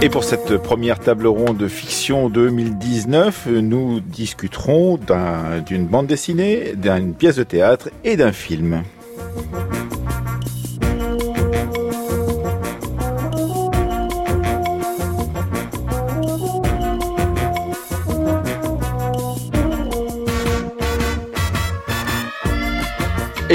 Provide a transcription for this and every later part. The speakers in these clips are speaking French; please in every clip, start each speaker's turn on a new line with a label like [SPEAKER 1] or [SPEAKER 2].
[SPEAKER 1] Et pour cette première table ronde de fiction 2019, nous discuterons d'une bande dessinée, d'une pièce de théâtre et d'un film.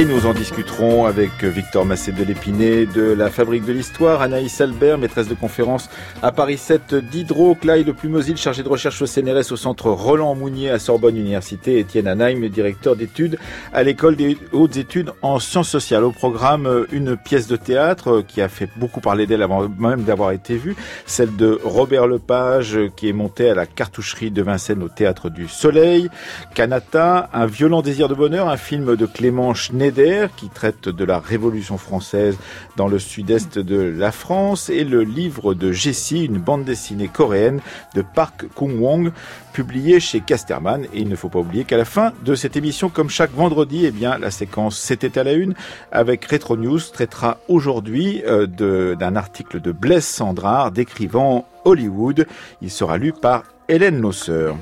[SPEAKER 1] Et nous en discuterons avec Victor Massé de l'Épinay de la Fabrique de l'Histoire, Anaïs Albert, maîtresse de conférence à Paris 7 d'Hydro, Clyde Plumosil, chargé de recherche au CNRS au centre Roland Mounier à Sorbonne Université, Étienne Anaïm, directeur d'études à l'école des hautes études en sciences sociales. Au programme, une pièce de théâtre qui a fait beaucoup parler d'elle avant même d'avoir été vue, celle de Robert Lepage qui est montée à la cartoucherie de Vincennes au Théâtre du Soleil, Canata, Un violent désir de bonheur, un film de Clément Schneider qui traite de la Révolution française dans le sud-est de la France et le livre de Jessie, une bande dessinée coréenne de Park Kung-wong publié chez Casterman. Et il ne faut pas oublier qu'à la fin de cette émission, comme chaque vendredi, eh bien, la séquence C'était à la une avec Retro News traitera aujourd'hui euh, d'un article de Blaise Sandrard décrivant Hollywood. Il sera lu par Hélène Nosser.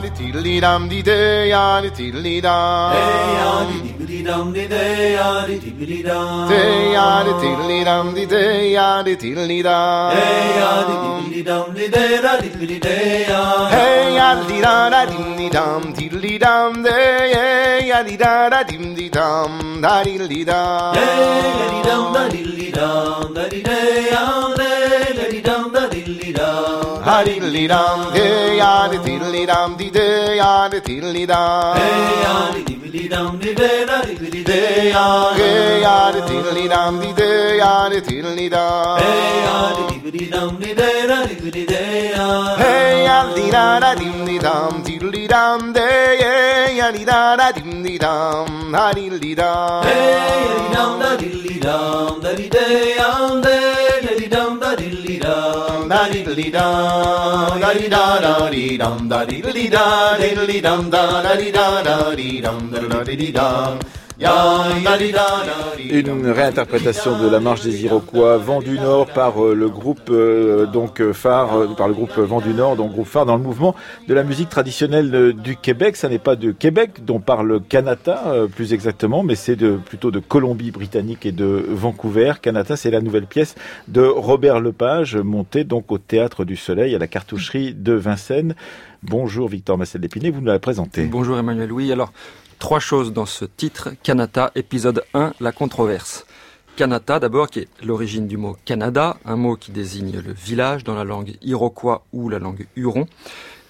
[SPEAKER 2] Di tiddly dum di day ya di tiddly dum
[SPEAKER 3] day ya di tiddly dum di day ya di tiddly dum
[SPEAKER 2] day ya di tiddly dum di day ya di tiddly dum
[SPEAKER 3] day ya di tiddly dum di day da tiddly day ya
[SPEAKER 2] hey ya di da da dim di dum tiddly dum day ya di da da dim di dum da diddly dum
[SPEAKER 3] hey ya di dum da diddly dum da di day Diddly dum,
[SPEAKER 2] hey yaddy diddly dum, dee day yaddy diddly dum.
[SPEAKER 3] Hey yaddy diddly dum, dee day diddly day yaddy.
[SPEAKER 2] Hey yaddy diddly dum, dee day yaddy diddly dum.
[SPEAKER 3] Hey yaddy diddly dum, dee day diddly day yaddy.
[SPEAKER 2] Hey yaddy da da diddly dum, diddly dum, day yaddy da da diddly dum, da diddly dum.
[SPEAKER 3] Hey yaddy dum da diddly dum, da dee day yaddy, da dee dum da diddly dum
[SPEAKER 2] da diddly dum da di da da di dum da diddly da diddly dum da da di da da di dum da da di dum
[SPEAKER 1] Une réinterprétation de la marche des Iroquois Vent du Nord par euh, le groupe euh, donc euh, phare par le groupe Vent du Nord donc groupe phare dans le mouvement de la musique traditionnelle du Québec. Ça n'est pas de Québec dont parle Canada plus exactement mais c'est plutôt de Colombie-Britannique et de Vancouver. Canada c'est la nouvelle pièce de Robert Lepage montée donc au théâtre du Soleil à la cartoucherie de Vincennes. Bonjour Victor Massel d'Épinay vous nous la présentez.
[SPEAKER 4] Bonjour Emmanuel. Oui alors Trois choses dans ce titre, Kanata, épisode 1, la controverse. Kanata d'abord, qui est l'origine du mot Canada, un mot qui désigne le village dans la langue iroquois ou la langue huron,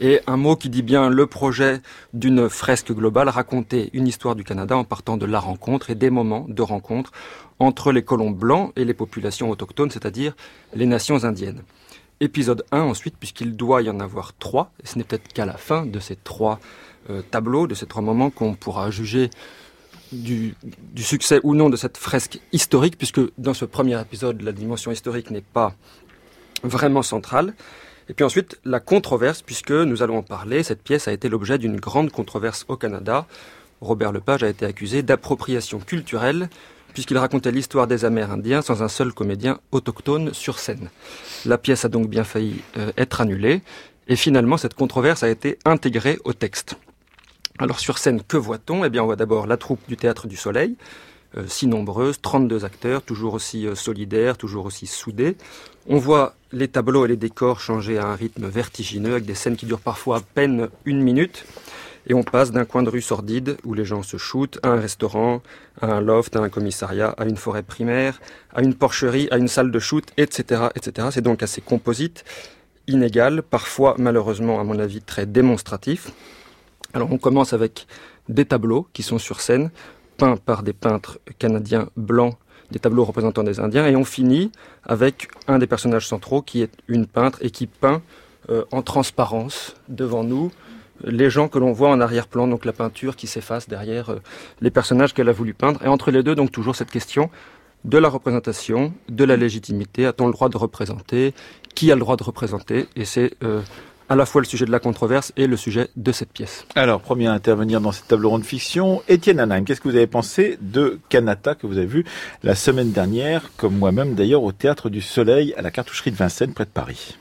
[SPEAKER 4] et un mot qui dit bien le projet d'une fresque globale, raconter une histoire du Canada en partant de la rencontre et des moments de rencontre entre les colons blancs et les populations autochtones, c'est-à-dire les nations indiennes. Épisode 1 ensuite, puisqu'il doit y en avoir trois, et ce n'est peut-être qu'à la fin de ces trois euh, tableau, de ces trois moments, qu'on pourra juger du, succès ou non de cette fresque historique, puisque dans ce premier épisode, la dimension historique n'est pas vraiment centrale. Et puis ensuite, la controverse, puisque nous allons en parler, cette pièce a été l'objet d'une grande controverse au Canada. Robert Lepage a été accusé d'appropriation culturelle, puisqu'il racontait l'histoire des Amérindiens sans un seul comédien autochtone sur scène. La pièce a donc bien failli euh, être annulée, et finalement cette controverse a été intégrée au texte. Alors sur scène, que voit-on? Eh bien, on voit d'abord la troupe du Théâtre du Soleil, euh, si nombreuse, 32 acteurs, toujours aussi euh, solidaires, toujours aussi soudés. On voit les tableaux et les décors changer à un rythme vertigineux, avec des scènes qui durent parfois à peine une minute. Et on passe d'un coin de rue sordide, où les gens se shootent, à un restaurant, à un loft, à un commissariat, à une forêt primaire, à une porcherie, à une salle de shoot, etc. etc. C'est donc assez composite, inégal, parfois malheureusement, à mon avis, très démonstratif. Alors on commence avec des tableaux qui sont sur scène, peints par des peintres canadiens blancs, des tableaux représentant des Indiens, et on finit avec un des personnages centraux qui est une peintre et qui peint euh, en transparence devant nous les gens que l'on voit en arrière-plan, donc la peinture qui s'efface derrière les personnages qu'elle a voulu peindre. Et entre les deux, donc toujours cette question de la représentation, de la légitimité. A-t-on le droit de représenter? Qui a le droit de représenter? Et c'est à la fois le sujet de la controverse et le sujet de cette pièce.
[SPEAKER 1] Alors, premier à intervenir dans cette table ronde fiction, Étienne Anheim, qu'est-ce que vous avez pensé de Canata que vous avez vu la semaine dernière, comme moi-même d'ailleurs, au Théâtre du Soleil à la cartoucherie de Vincennes près de Paris?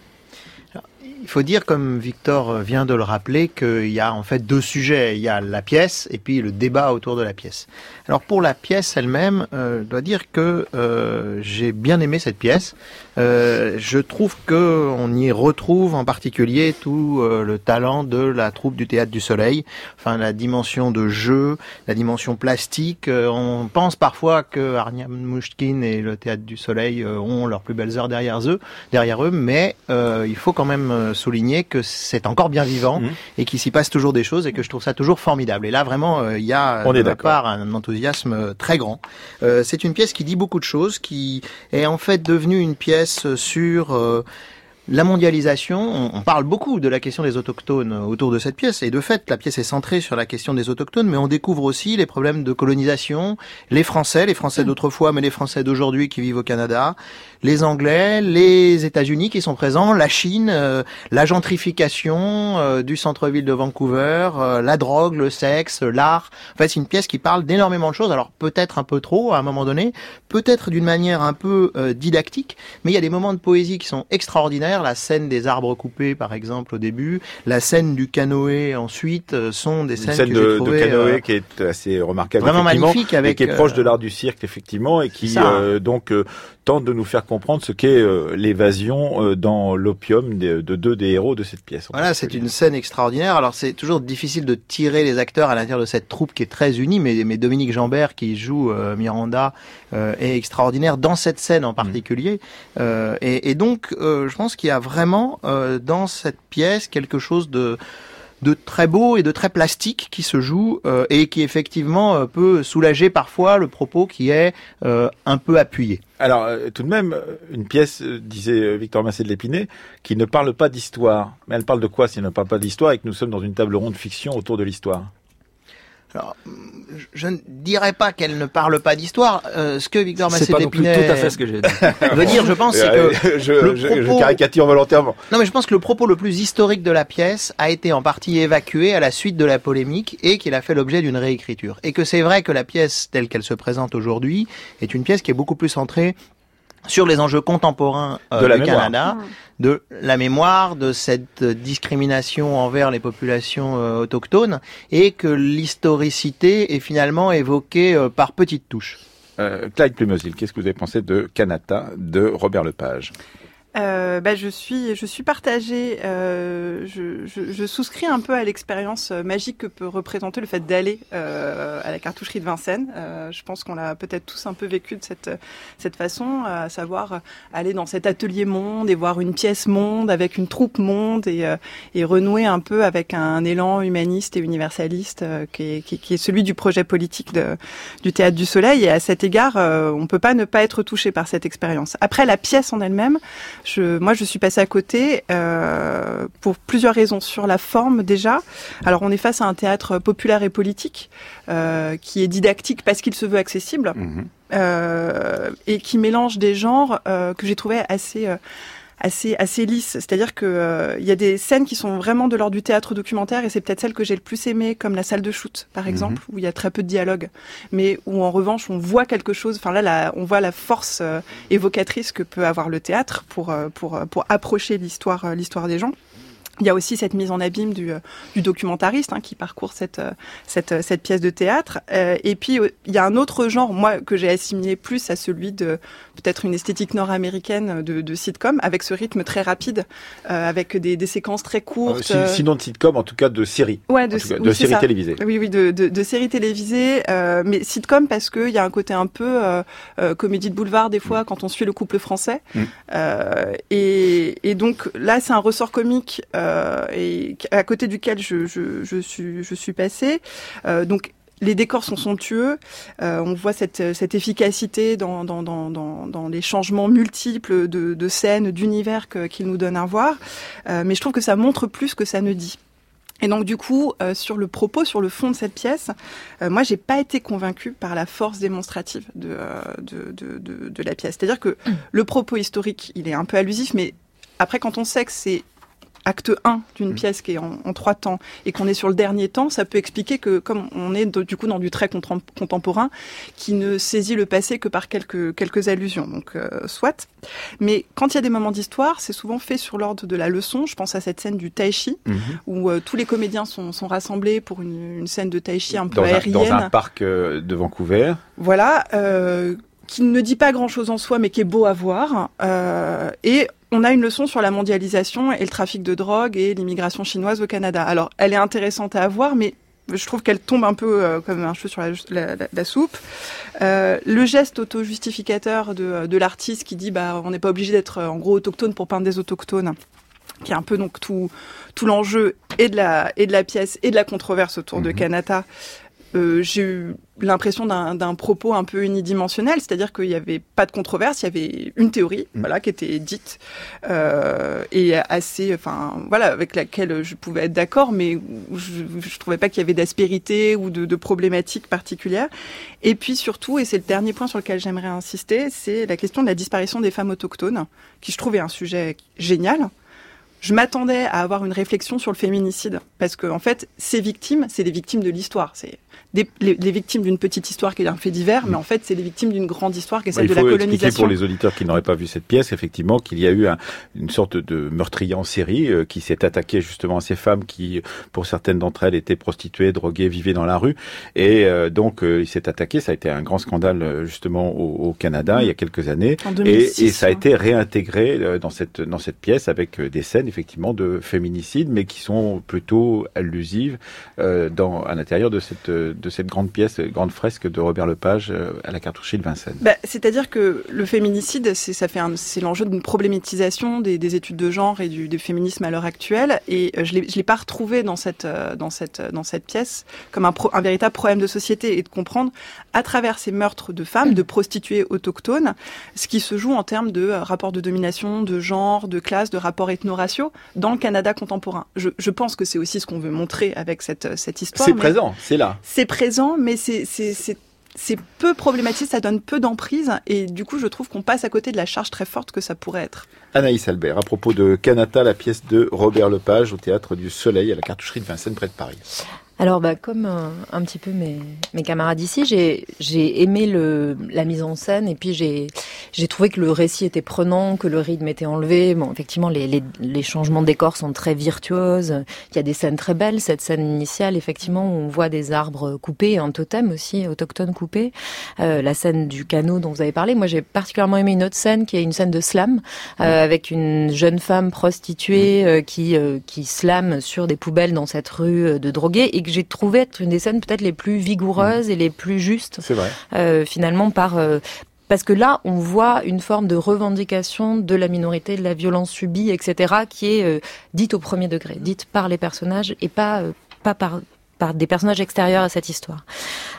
[SPEAKER 5] Il faut dire, comme Victor vient de le rappeler, qu'il y a en fait deux sujets. Il y a la pièce et puis le débat autour de la pièce. Alors pour la pièce elle-même, euh, je dois dire que euh, j'ai bien aimé cette pièce. Euh, je trouve que on y retrouve en particulier tout le talent de la troupe du Théâtre du Soleil. Enfin, la dimension de jeu, la dimension plastique. on pense parfois que Arniam Mouchkine et le Théâtre du Soleil ont leurs plus belles heures derrière eux, derrière eux, mais il faut quand même souligner que c'est encore bien vivant mmh. et qu'il s'y passe toujours des choses et que je trouve ça toujours formidable. Et là, vraiment, il y a
[SPEAKER 1] on
[SPEAKER 5] de ma part un enthousiasme euh, très grand. Euh, c'est une pièce qui dit beaucoup de choses, qui est en fait devenue une pièce sur euh, la mondialisation, on, parle beaucoup de la question des autochtones autour de cette pièce, et de fait, la pièce est centrée sur la question des autochtones, mais on découvre aussi les problèmes de colonisation, les Français, les Français d'autrefois, mais les Français d'aujourd'hui qui vivent au Canada, les Anglais, les États-Unis qui sont présents, la Chine, euh, la gentrification euh, du centre-ville de Vancouver, euh, la drogue, le sexe, l'art. En fait, c'est une pièce qui parle d'énormément de choses, alors peut-être un peu trop à un moment donné, peut-être d'une manière un peu didactique, mais il y a des moments de poésie qui sont extraordinaires la scène des arbres coupés, par exemple, au début, la scène du canoë ensuite, euh, sont des scènes
[SPEAKER 1] scène
[SPEAKER 5] de,
[SPEAKER 1] de, canoë euh, qui est assez remarquable,
[SPEAKER 5] vraiment magnifique, avec
[SPEAKER 1] et qui est proche de euh, l'art du cirque, effectivement, et qui donc tente de nous faire comprendre ce qu'est l'évasion dans l'opium de, deux des héros de cette pièce.
[SPEAKER 5] Voilà, c'est une scène extraordinaire. Alors c'est toujours difficile de tirer les acteurs à l'intérieur de cette troupe qui est très unie, mais, mais Dominique Jambert qui joue Miranda est extraordinaire dans cette scène en particulier. Et, et, donc, je pense qu'il y a vraiment euh, dans cette pièce quelque chose de de très beau et de très plastique qui se joue euh, et qui effectivement euh, peut soulager parfois le propos qui est un peu appuyé.
[SPEAKER 1] Alors tout de même, une pièce, disait Victor Massé de l'Épinay, qui ne parle pas d'histoire. Mais elle parle de quoi si elle ne parle pas d'histoire et que nous sommes dans une table ronde fiction autour de l'histoire?
[SPEAKER 5] Alors, je ne dirais pas qu'elle ne parle pas d'histoire. Euh, ce que Victor Massé d'Épinay
[SPEAKER 4] tout à fait ce que j'ai dit.
[SPEAKER 5] veut dire, je pense, c'est que
[SPEAKER 1] je, le propos... je, caricature volontairement.
[SPEAKER 5] Non, mais je pense que le propos le plus historique de la pièce a été en partie évacué à la suite de la polémique et qu'il a fait l'objet d'une réécriture. Et que c'est vrai que la pièce telle qu'elle se présente aujourd'hui est une pièce qui est beaucoup plus centrée sur les enjeux contemporains euh,
[SPEAKER 1] de
[SPEAKER 5] du Canada, de la mémoire, de cette discrimination envers les populations euh, autochtones, et que l'historicité est finalement évoquée euh, par petites touches.
[SPEAKER 1] Clyde Plumosil, qu'est-ce que vous avez pensé de Canada de Robert Lepage?
[SPEAKER 6] Euh, bah, je suis je suis partagée. Euh, je, je, je, souscris un peu à l'expérience euh, magique que peut représenter le fait d'aller euh, à la cartoucherie de Vincennes. Euh, je pense qu'on l'a peut-être tous un peu vécu de cette cette façon, à savoir aller dans cet atelier monde et voir une pièce monde avec une troupe monde et, et renouer un peu avec un élan humaniste et universaliste qui est, qui, est celui du projet politique de, du théâtre du Soleil. Et à cet égard, on peut pas ne pas être touché par cette expérience. Après la pièce en elle-même. Je, moi, je suis passée à côté euh, pour plusieurs raisons. Sur la forme, déjà. Alors, on est face à un théâtre populaire et politique euh, qui est didactique parce qu'il se veut accessible euh, et qui mélange des genres euh, que j'ai trouvé assez euh, assez assez lisse. C'est-à-dire que euh, il y a des scènes qui sont vraiment de l'ordre du théâtre documentaire et c'est peut-être celle que j'ai le plus aimée, comme la salle de shoot par mhm. exemple, où il y a très peu de dialogue, mais où en revanche on voit quelque chose. Enfin là, on voit la force euh, évocatrice que peut avoir le théâtre pour euh, pour pour approcher l'histoire l'histoire des gens. Il y a aussi cette mise en abîme du, euh, du documentariste hein, qui parcourt cette, euh, cette, euh, cette pièce de théâtre. et puis, il y a un autre genre, moi, que j'ai assimilé plus à celui de peut-être une esthétique nord-américaine de, de, sitcom, avec ce rythme très rapide, avec des, des, séquences très courtes.
[SPEAKER 1] sinon de sitcom, en tout cas de série.
[SPEAKER 6] Ouais, de,
[SPEAKER 1] de série télévisée.
[SPEAKER 6] Oui, oui, de, de, de séries télévisées. mais sitcom parce qu'il y a un côté un peu comédie de boulevard, des fois, mm. quand on suit le couple français. Mm. Et, et, donc, là, c'est un ressort comique. Euh, et à côté duquel je, je, je suis, je suis passée. Euh, donc les décors sont somptueux, euh, on voit cette, cette efficacité dans, dans, dans, dans, les changements multiples de, de scènes, d'univers qu'ils nous donnent à voir, euh, mais je trouve que ça montre plus que ça ne dit. Et donc du coup, euh, sur le propos, sur le fond de cette pièce, euh, moi j'ai pas été convaincue par la force démonstrative de, euh, de, de, de, de la pièce. C'est-à-dire que
[SPEAKER 7] Mm.
[SPEAKER 6] le propos historique, il est un peu allusif, mais après quand on sait que c'est acte 1 d'une
[SPEAKER 1] Mm.
[SPEAKER 6] pièce qui est en, en trois temps et qu'on est sur le dernier temps, ça peut expliquer que comme on est de- du coup dans du très contem- contemporain, qui ne saisit le passé que par quelques, quelques allusions. Donc euh, soit. Mais quand il y a des moments d'histoire, c'est souvent fait sur l'ordre de la leçon. Je pense à cette scène du tai chi
[SPEAKER 1] Mhm.
[SPEAKER 6] où euh, tous les comédiens sont, sont rassemblés pour une, une scène de tai chi un peu
[SPEAKER 1] Dans un,
[SPEAKER 6] aérienne.
[SPEAKER 1] dans un parc euh, de Vancouver.
[SPEAKER 6] Voilà, qui ne dit pas grand-chose en soi, mais qui est beau à voir. Euh, et on a une leçon sur la mondialisation et le trafic de drogue et l'immigration chinoise au Canada. Alors, elle est intéressante à avoir, mais je trouve qu'elle tombe un peu euh, comme un cheveu sur la, la- la- la soupe. Euh, le geste auto-justificateur de, de l'artiste qui dit bah on n'est pas obligé d'être euh, en gros autochtone pour peindre des autochtones qui est un peu donc tout tout l'enjeu et de la et de la pièce et de la controverse autour de
[SPEAKER 1] Mhm.
[SPEAKER 6] Kanata. Euh, j'ai eu l'impression d'un propos un peu unidimensionnel, c'est-à-dire qu'il n'y avait pas de controverse, il y avait une théorie,
[SPEAKER 1] Mhm.
[SPEAKER 6] voilà, qui était dite euh, et assez, enfin, voilà, avec laquelle je pouvais être d'accord, mais je, je trouvais pas qu'il y avait d'aspérité ou de, de problématiques particulières. Et puis surtout, et c'est le dernier point sur lequel j'aimerais insister, c'est la question de la disparition des femmes autochtones, qui je trouvais un sujet génial. Je m'attendais à avoir une réflexion sur le féminicide, parce que en fait, ces victimes, c'est des victimes de l'histoire. C'est des, les, les victimes d'une petite histoire qui est un fait divers, mais en fait, c'est les victimes d'une grande histoire qui est
[SPEAKER 1] Bah,
[SPEAKER 6] celle
[SPEAKER 1] il
[SPEAKER 6] de la
[SPEAKER 1] faut expliquer
[SPEAKER 6] colonisation.
[SPEAKER 1] pour les auditeurs qui n'auraient pas vu cette pièce, effectivement, qu'il y a eu un- une sorte de meurtrier en série euh, qui s'est attaqué justement à ces femmes qui, pour certaines d'entre elles, étaient prostituées, droguées, vivaient dans la rue. Et euh, donc, euh, il s'est attaqué. Ça a été un grand scandale justement au, au Canada il y a quelques années.
[SPEAKER 6] En
[SPEAKER 1] Et,
[SPEAKER 6] 2006,
[SPEAKER 1] et ça a
[SPEAKER 6] hein.
[SPEAKER 1] été réintégré dans cette dans cette pièce avec des scènes effectivement de féminicide, mais qui sont plutôt allusives dans à l'intérieur de cette de cette grande pièce, grande fresque de Robert Lepage euh, à la cartoucherie de Vincennes.
[SPEAKER 6] Bah, C'est-à-dire que le féminicide, c'est ça fait c'est l'enjeu d'une problématisation des, des études de genre et du, du féminisme à l'heure actuelle. Et euh, je l'ai je l'ai pas retrouvé dans cette euh, dans cette dans cette pièce comme un, pro- un véritable problème de société et de comprendre à travers ces meurtres de femmes, de prostituées autochtones, ce qui se joue en termes de rapports de domination, de genre, de classe, de rapports ethno-raciaux dans le Canada contemporain. Je, je pense que c'est aussi ce qu'on veut montrer avec cette cette histoire.
[SPEAKER 1] C'est présent, c'est là.
[SPEAKER 6] C'est présent, mais c'est c'est peu problématique, ça donne peu d'emprise et du coup je trouve qu'on passe à côté de la charge très forte que ça pourrait être.
[SPEAKER 1] Anaïs Albert, à propos de Canata, la pièce de Robert Lepage au théâtre du Soleil à la cartoucherie de Vincennes près de Paris.
[SPEAKER 7] Alors, bah, comme un, un petit peu mes, mes camarades ici, j'ai, aimé le, la mise en scène et puis j'ai, trouvé que le récit était prenant, que le rythme était enlevé. Bon, effectivement, les, les, les changements de décor sont très virtuoses. Il y a des scènes très belles. Cette scène initiale, effectivement, où on voit des arbres coupés, un totem aussi autochtone coupé. Euh, la scène du canot dont vous avez parlé. Moi, j'ai particulièrement aimé une autre scène qui est une scène de slam euh, avec une jeune femme prostituée euh, qui euh, qui slame sur des poubelles dans cette rue euh, de drogués et que j'ai trouvé être une des scènes peut-être les plus vigoureuses et les plus justes
[SPEAKER 1] C'est vrai.
[SPEAKER 7] euh, finalement par euh, parce que là, on voit une forme de revendication de la minorité, de la violence subie, etc., qui est euh, dite au premier degré, dite par les personnages et pas euh, pas par par des personnages extérieurs à cette histoire.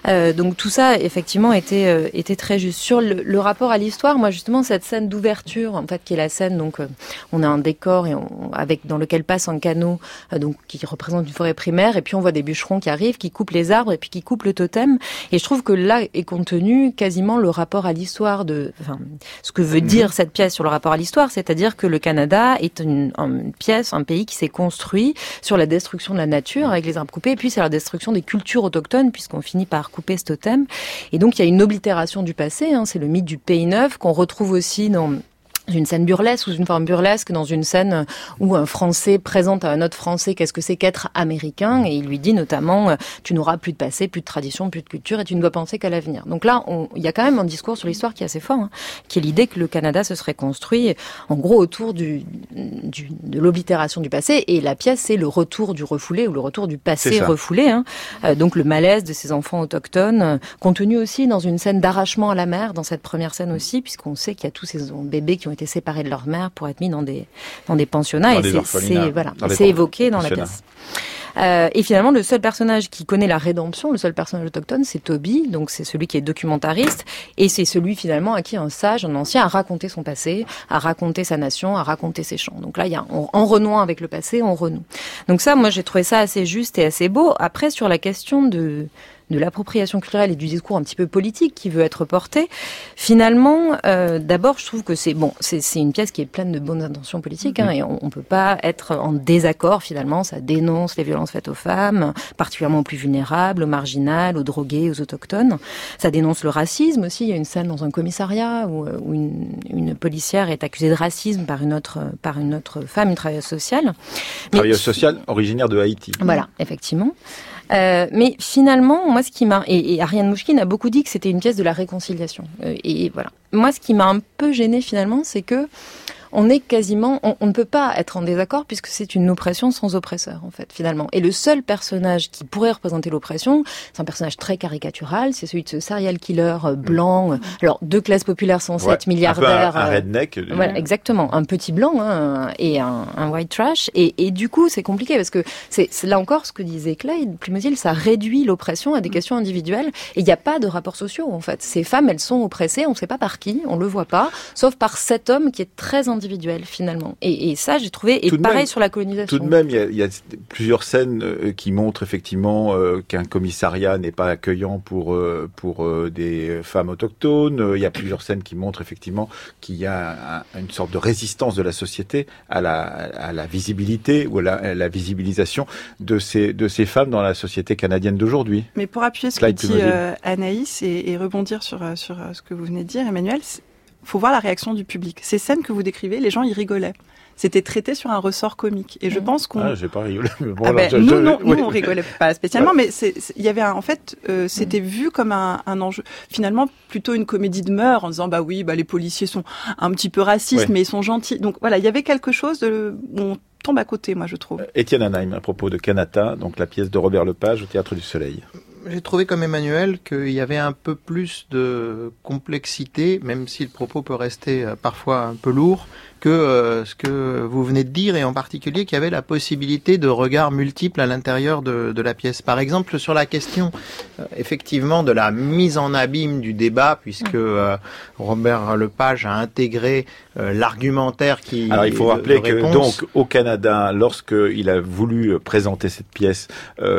[SPEAKER 7] Euh, donc tout ça, effectivement, était euh, était très juste. Sur le, le rapport à l'histoire, moi justement cette scène d'ouverture, en fait, qui est la scène donc euh, on a un décor et on, avec dans lequel passe un canot, euh, donc qui représente une forêt primaire, et puis on voit des bûcherons qui arrivent, qui coupent les arbres et puis qui coupent le totem. Et je trouve que là est contenu quasiment le rapport à l'histoire de, enfin, ce que veut dire cette pièce sur le rapport à l'histoire, c'est-à-dire que le Canada est une, une pièce, un pays qui s'est construit sur la destruction de la nature avec les arbres coupés, et puis c'est destruction des cultures autochtones puisqu'on finit par couper ce totem. Et donc il y a une oblitération du passé, hein, c'est le mythe du pays neuf qu'on retrouve aussi dans une scène burlesque ou une forme burlesque dans une scène où un Français présente à un autre Français qu'est-ce que c'est qu'être américain et il lui dit notamment euh, tu n'auras plus de passé, plus de tradition, plus de culture et tu ne dois penser qu'à l'avenir. Donc là, il y a quand même un discours sur l'histoire qui est assez fort, hein, qui est l'idée que le Canada se serait construit en gros autour du, du- de l'oblitération du passé et la pièce c'est le retour du refoulé ou le retour du passé refoulé. Hein. Euh, donc le malaise de ces enfants autochtones, euh, contenu aussi dans une scène d'arrachement à la mer, dans cette première scène aussi, puisqu'on sait qu'il y a tous ces bébés qui ont été séparés de leur mère pour être mis dans des dans des pensionnats
[SPEAKER 1] Dans
[SPEAKER 7] et c'est- voilà, évoqué dans la pièce. Euh, et finalement, le seul personnage qui connaît la rédemption, le seul personnage autochtone, c'est Toby. Donc c'est celui qui est documentariste et c'est celui finalement à qui un sage, un ancien, a raconté son passé, a raconté sa nation, a raconté ses chants. Donc là, il y a en renouant avec le passé, on renoue. Donc ça, moi, j'ai trouvé ça assez juste et assez beau. Après, sur la question de de l'appropriation culturelle et du discours un petit peu politique qui veut être porté. Finalement, euh, d'abord, je trouve que c'est bon, c'est une pièce qui est pleine de bonnes intentions politiques, hein, et on, ne peut pas être en désaccord. Finalement, ça dénonce les violences faites aux femmes, particulièrement aux plus vulnérables, aux marginales, aux drogués, aux autochtones. Ça dénonce le racisme aussi. Il y a une scène dans un commissariat où, où une, une, policière est accusée de racisme par une autre par une autre femme, une travailleuse sociale.
[SPEAKER 1] Travailleuse sociale originaire de Haïti.
[SPEAKER 7] Voilà, effectivement. Euh, mais finalement, moi, ce qui m'a et, Ariane Mouchkine a beaucoup dit que c'était une pièce de la réconciliation. Euh, et voilà. Moi, ce qui m'a un peu gêné finalement, c'est que on est quasiment, on, ne peut pas être en désaccord puisque c'est une oppression sans oppresseur en fait finalement. Et le seul personnage qui pourrait représenter l'oppression, c'est un personnage très caricatural, c'est celui de ce serial killer euh, blanc, mm. alors deux classes populaires 107 milliardaires,
[SPEAKER 1] un, un, redneck,
[SPEAKER 7] euh, voilà exactement, un petit blanc hein, et un, un, white trash. Et, et du coup c'est compliqué parce que c'est là encore ce que disait Clay, Plumozil, ça réduit l'oppression à des mm. questions individuelles et il n'y a pas de rapports sociaux en fait. Ces femmes elles sont oppressées, on ne sait pas par qui, on le voit pas, sauf par cet homme qui est très individuel finalement. Et, ça, j'ai trouvé, et pareil sur la colonisation.
[SPEAKER 1] Tout de même, il y a, plusieurs scènes euh, qui montrent effectivement euh, qu'un commissariat n'est pas accueillant pour euh, pour des femmes autochtones. Il y a plusieurs scènes qui montrent effectivement qu'il y a une sorte de résistance de la société à la, à la visibilité ou à la, visibilisation de ces de ces femmes dans la société canadienne d'aujourd'hui.
[SPEAKER 6] Mais pour appuyer ce que dit Anaïs et, et, rebondir sur sur ce que vous venez de dire, Emmanuel, faut voir la réaction du public. Ces scènes que vous décrivez, les gens y rigolaient. C'était traité sur un ressort comique. Et je mmh. pense qu'on.
[SPEAKER 1] Ah, j'ai pas rigolé.
[SPEAKER 6] Ah ben, nous, non, nous, on rigolait pas spécialement, mais il y avait en fait, euh, c'était vu comme un, un, enjeu. Finalement, plutôt une comédie de mœurs en disant bah oui, bah les policiers sont un petit peu racistes, mais ils sont gentils. Donc voilà, il y avait quelque chose de où on tombe à côté, moi, je trouve.
[SPEAKER 1] Étienne Anaheim, à propos de Kanata, donc la pièce de Robert Lepage au Théâtre du Soleil
[SPEAKER 5] j'ai trouvé comme Emmanuel qu'il y avait un peu plus de complexité, même si le propos peut rester euh, parfois un peu lourd, que euh, ce que vous venez de dire, et en particulier qu'il y avait la possibilité de regards multiples à l'intérieur de, de, la pièce. Par exemple, sur la question euh, effectivement de la mise en abîme du débat, puisque euh, Robert Lepage a intégré l'argumentaire qui.
[SPEAKER 1] Alors il faut rappeler que donc au Canada, lorsqu'il a voulu présenter cette pièce,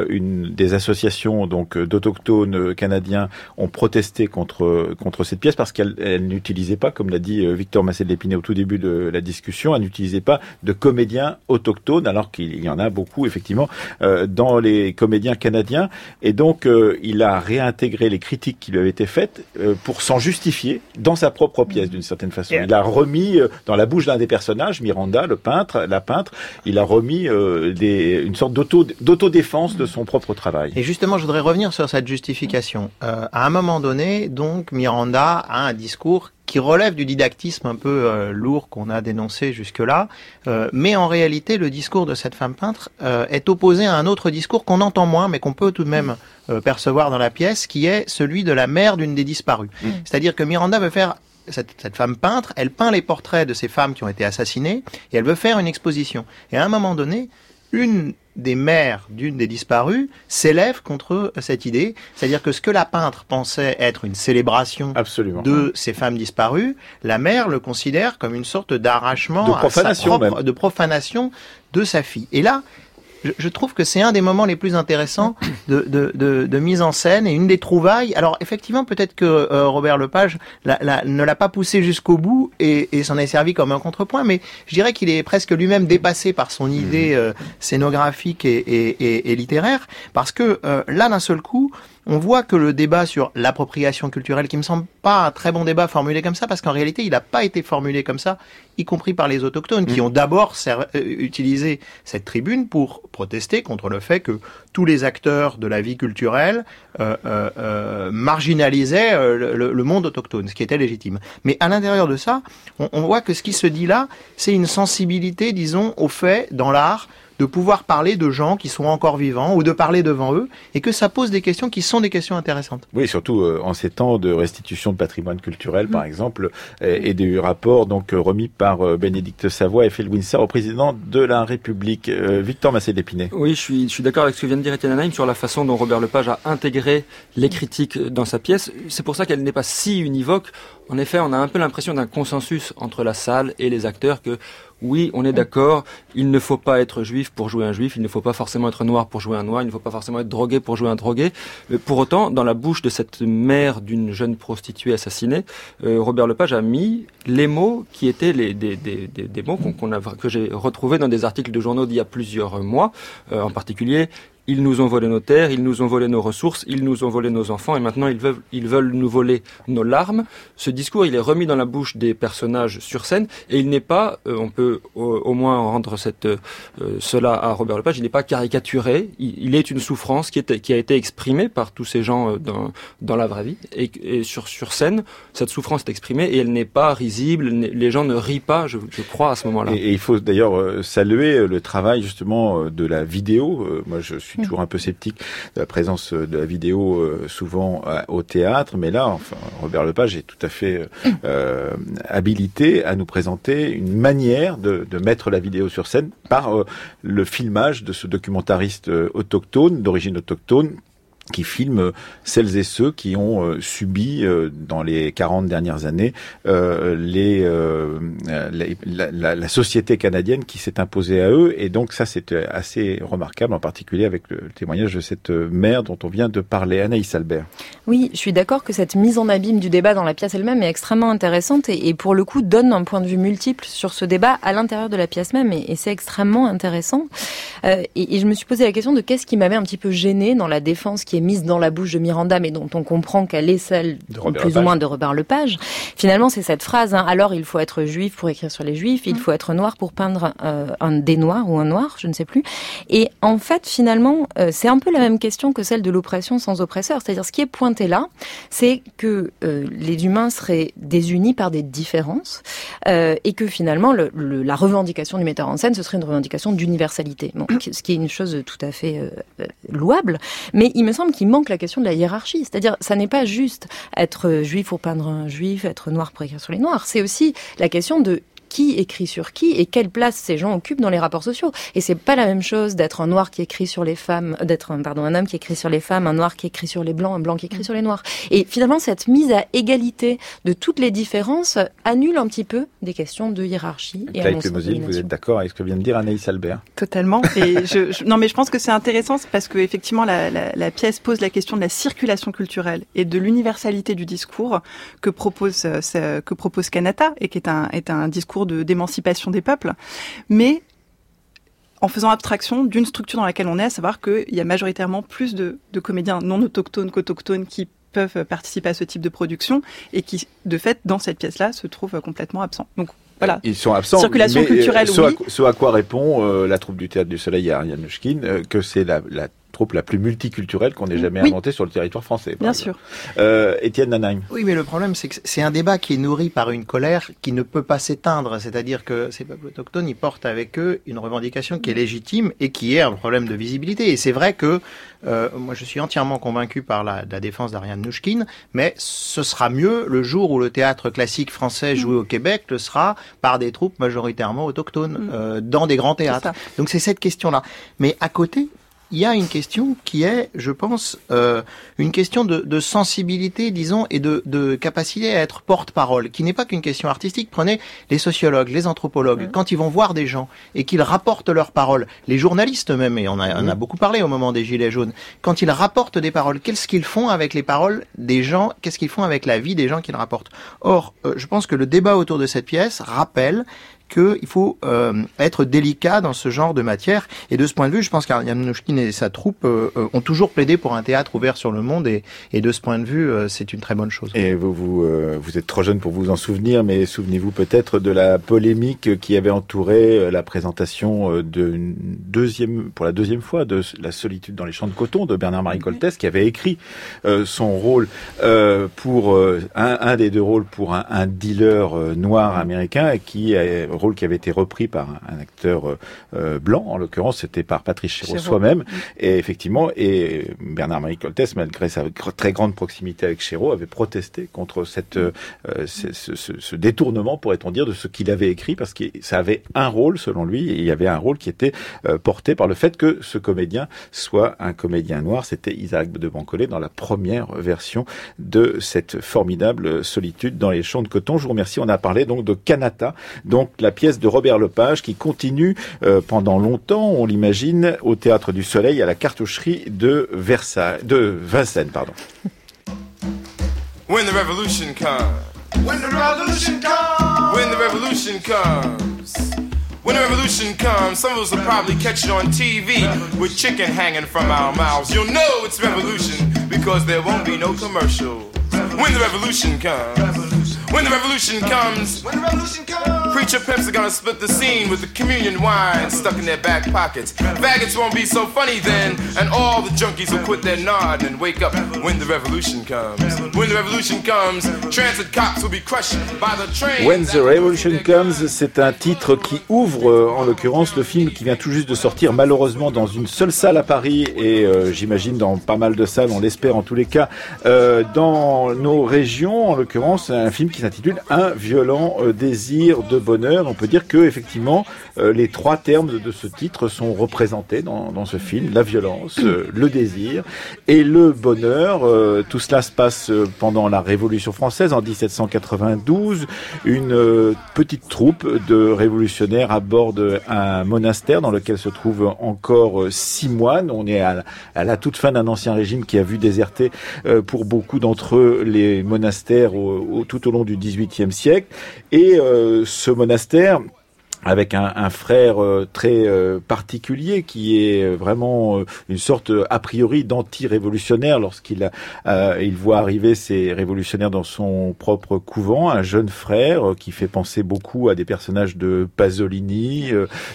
[SPEAKER 1] une des associations donc d'autochtones canadiens ont protesté contre contre cette pièce parce qu'elle n'utilisait pas, comme l'a dit Victor Massé de l'Épinay au tout début de la discussion, elle n'utilisait pas de comédiens autochtones, alors qu'il y en a beaucoup effectivement euh, dans les comédiens canadiens. Et donc euh, il a réintégré les critiques qui lui avaient été faites euh, pour s'en justifier dans sa propre pièce d'une certaine façon. Il a remis dans la bouche d'un des personnages, Miranda, le peintre, la peintre, il a remis des, une sorte d'autodéfense de son propre travail.
[SPEAKER 5] Et justement, je voudrais revenir sur cette justification. à un moment donné, donc Miranda a un discours qui relève du didactisme un peu euh, lourd qu'on a dénoncé jusque-là, euh, mais en réalité, le discours de cette femme peintre euh, est opposé à un autre discours qu'on entend moins, mais qu'on peut tout de même percevoir dans la pièce, qui est celui de la mère d'une des disparues. Mm. C'est-à-dire que Miranda veut faire cette, cette, femme peintre, elle peint les portraits de ces femmes qui ont été assassinées et elle veut faire une exposition. Et à un moment donné, une des mères d'une des disparues s'élève contre cette idée, c'est-à-dire que ce que la peintre pensait être une célébration de ces femmes disparues, la mère le considère comme une sorte d'arrachement,
[SPEAKER 1] de profanation,
[SPEAKER 5] de profanation de sa fille. Et là, je, trouve que c'est un des moments les plus intéressants de, de, de, de, mise en scène et une des trouvailles. Alors effectivement, peut-être que euh, Robert Lepage la, ne l'a pas poussé jusqu'au bout et, et s'en est servi comme un contrepoint, mais je dirais qu'il est presque lui-même dépassé par son idée euh, scénographique et, et, et, littéraire, parce que euh, là, d'un seul coup, on voit que le débat sur l'appropriation culturelle, qui me semble pas un très bon débat formulé comme ça, parce qu'en réalité, il n'a pas été formulé comme ça, y compris par les autochtones, qui mm. ont d'abord euh, utilisé cette tribune pour protester contre le fait que tous les acteurs de la vie culturelle euh, euh, marginalisaient le, monde autochtone, ce qui était légitime. Mais à l'intérieur de ça, on, on voit que ce qui se dit là, c'est une sensibilité, disons, au fait, dans l'art, de pouvoir parler de gens qui sont encore vivants ou de parler devant eux et que ça pose des questions qui sont des questions intéressantes.
[SPEAKER 1] Oui, surtout euh, en ces temps de restitution de patrimoine culturel, par exemple, et, et des rapports donc remis par Bénédicte Savoie et Phil Windsor au président de la République. Victor Massé d'Épinay.
[SPEAKER 4] Oui, je suis, je suis d'accord avec ce que vient de dire Étienne Anaïm sur la façon dont Robert Lepage a intégré les critiques dans sa pièce. C'est pour ça qu'elle n'est pas si univoque. En effet, on a un peu l'impression d'un consensus entre la salle et les acteurs que oui, on est d'accord, il ne faut pas être juif pour jouer un juif, il ne faut pas forcément être noir pour jouer un noir, il ne faut pas forcément être drogué pour jouer un drogué. Pour autant, dans la bouche de cette mère d'une jeune prostituée assassinée, euh, Robert Lepage a mis les mots qui étaient des, mots que j'ai retrouvés dans des articles de journaux d'il y a plusieurs mois, euh, en particulier ils nous ont volé nos terres, ils nous ont volé nos ressources, ils nous ont volé nos enfants et maintenant ils veulent, ils veulent nous voler nos larmes. Ce discours, il est remis dans la bouche des personnages sur scène et il n'est pas, euh, on peut au, moins rendre euh, cela à Robert Lepage, il n'est pas caricaturé, il, est une souffrance qui, a été exprimée par tous ces gens euh, dans, dans la vraie vie et, sur, sur scène, cette souffrance est exprimée et elle n'est pas risible, les gens ne rient pas, je, je crois, à ce moment-là.
[SPEAKER 1] Et, et, il faut d'ailleurs saluer le travail justement de la vidéo. Moi, je suis suis toujours un peu sceptique de la présence de la vidéo euh, souvent euh, au théâtre, mais là, enfin, Robert Lepage est tout à fait euh, habilité à nous présenter une manière de, de, mettre la vidéo sur scène par le filmage de ce documentariste autochtone, d'origine autochtone, qui filme celles et ceux qui ont euh, subi euh, dans les 40 dernières années euh, la, société canadienne qui s'est imposée à eux. Et donc ça c'est assez remarquable en particulier avec le, témoignage de cette mère dont on vient de parler. Anaïs Albert.
[SPEAKER 7] Oui, je suis d'accord que cette mise en abîme du débat dans la pièce elle-même est extrêmement intéressante et, pour le coup donne un point de vue multiple sur ce débat à l'intérieur de la pièce même et, c'est extrêmement intéressant. Et, et, je me suis posé la question de qu'est-ce qui m'avait un petit peu gêné dans la défense qui est mise dans la bouche de Miranda, mais dont on comprend qu'elle est celle plus ou moins de Robert Lepage. Finalement, c'est cette phrase. Hein, alors, il faut être juif pour écrire sur les juifs, il mm. faut être noir pour peindre euh, un des noirs ou un noir, je ne sais plus. Et en fait, finalement, euh, c'est un peu la même question que celle de l'oppression sans oppresseur. C'est-à-dire, ce qui est pointé là, c'est que euh, les humains seraient désunis par des différences et que finalement, le, la revendication du metteur en scène, ce serait une revendication d'universalité. Bon, ce qui est une chose tout à fait louable, mais il me semble qu'il manque la question de la hiérarchie. C'est-à-dire, ça n'est pas juste être juif pour peindre un juif, être noir pour écrire sur les noirs. C'est aussi la question de qui écrit sur qui et quelle place ces gens occupent dans les rapports sociaux. Et c'est pas la même chose d'être un noir qui écrit sur les femmes, d'être un, pardon, un homme qui écrit sur les femmes, un noir qui écrit sur les blancs, un blanc qui écrit sur les noirs. Et finalement, cette mise à égalité de toutes les différences annule un petit peu des questions de hiérarchie.
[SPEAKER 1] Et vous êtes d'accord avec ce que vient de dire Anaïs Albert?
[SPEAKER 6] Totalement. Et je, non, mais je pense que c'est intéressant parce que effectivement, la, la, la, pièce pose la question de la circulation culturelle et de l'universalité du discours que propose euh, que propose Kanata et qui est un est un discours d'émancipation des peuples, mais en faisant abstraction d'une structure dans laquelle on est, à savoir qu'il y a majoritairement plus de, comédiens non autochtones qu'autochtones qui peuvent participer à ce type de production et qui, de fait, dans cette pièce-là, se trouvent complètement absents. Donc voilà.
[SPEAKER 1] Ils sont absents.
[SPEAKER 6] Circulation culturelle,
[SPEAKER 1] ce oui. À, ce à quoi répond euh, la troupe du Théâtre du Soleil à Ariane euh, que c'est la, la troupe la plus multiculturelle qu'on ait jamais inventée sur le territoire français.
[SPEAKER 6] Bien sûr.
[SPEAKER 1] Euh, Étienne Nanheim.
[SPEAKER 5] Oui, mais le problème, c'est que c'est un débat qui est nourri par une colère qui ne peut pas s'éteindre. C'est-à-dire que ces peuples autochtones, ils portent avec eux une revendication qui est légitime et qui est un problème de visibilité. Et c'est vrai que euh, moi, je suis entièrement convaincu par la, la défense d'Ariane Nouchkine, mais ce sera mieux le jour où le théâtre classique français joué au Québec le sera par des troupes majoritairement autochtones mm. euh, dans des grands théâtres. Donc c'est cette question-là. Mais à côté, il y a une question qui est, je pense, euh, une question de, de, sensibilité, disons, et de, de capacité à être porte-parole, qui n'est pas qu'une question artistique. Prenez les sociologues, les anthropologues, quand ils vont voir des gens et qu'ils rapportent leurs paroles, les journalistes même, et on, a, on a beaucoup parlé au moment des Gilets jaunes, quand ils rapportent des paroles, qu'est-ce qu'ils font avec les paroles des gens, qu'est-ce qu'ils font avec la vie des gens qu'ils rapportent? Or, euh, je pense que le débat autour de cette pièce rappelle qu'il faut euh, être délicat dans ce genre de matière. Et de ce point de vue, je pense qu'Aryanovchkin et sa troupe euh, euh, ont toujours plaidé pour un théâtre ouvert sur le monde. Et, et de ce point de vue, c'est une très bonne chose.
[SPEAKER 1] Et vous, vous, vous êtes trop jeune pour vous en souvenir, mais souvenez-vous peut-être de la polémique qui avait entouré la présentation de deuxième, pour la deuxième fois de La solitude dans les champs de coton de Bernard-Marie Coltès, qui avait écrit son rôle pour un, un, des deux rôles pour un, un dealer noir américain et qui rôle qui avait été repris par un, acteur blanc, en l'occurrence c'était par Patrice Chéreau soi-même, et effectivement, et Bernard-Marie Coltès, malgré sa très grande proximité avec Chéreau, avait protesté contre cette, euh, ce, ce- ce- ce détournement, pourrait-on dire, de ce qu'il avait écrit, parce que ça avait un rôle, selon lui, et il y avait un rôle qui était euh, porté par le fait que ce comédien soit un comédien noir. C'était Isaac de Bancolé dans la première version de cette formidable solitude dans les champs de coton. Je vous remercie. On a parlé donc de Kanata, donc la pièce de Robert Lepage qui continue euh, pendant longtemps, on l'imagine, au Théâtre du Soleil à la cartoucherie de Versailles, de Vincennes, pardon.
[SPEAKER 8] When the revolution comes.
[SPEAKER 2] When the revolution comes,
[SPEAKER 8] When the revolution comes. When the revolution comes, some of us will probably catch it on TV with chicken hanging from our mouths. You'll know it's revolution because there won't be no commercial. When the revolution comes. When the revolution comes.
[SPEAKER 2] when the revolution comes,
[SPEAKER 8] Preacher pimps are gonna split the scene with the communion wine stuck in their back pockets. Faggots won't be so funny then, and all the junkies will quit their nod and wake up when the revolution comes. When the revolution comes, transit cops will be crushed by the train.
[SPEAKER 1] When the Revolution Comes, c'est un titre qui ouvre, en l'occurrence, le film qui vient tout juste de sortir, malheureusement dans une seule salle à Paris et euh, j'imagine dans pas mal de salles, on l'espère en tous les cas, euh, dans nos régions. En l'occurrence, un film qui s'intitule Un violent euh, désir de bonheur. On peut dire que effectivement, euh, les trois termes de, ce titre sont représentés dans, ce film la violence, euh, le désir et le bonheur. Euh, tout cela se passe pendant la Révolution française en 1792. Une petite troupe de révolutionnaires aborde un monastère dans lequel se trouvent encore six moines. On est à, la- toute fin d'un ancien régime qui a vu déserter pour beaucoup d'entre eux les monastères au- tout au long du XVIIIe siècle. Et ce monastère avec un, un frère euh, très euh, particulier qui est euh, vraiment euh, une sorte euh, a priori d'anti-révolutionnaire lorsqu'il euh, il voit arriver ces révolutionnaires dans son propre couvent, un jeune frère qui fait penser beaucoup à des personnages de Pasolini,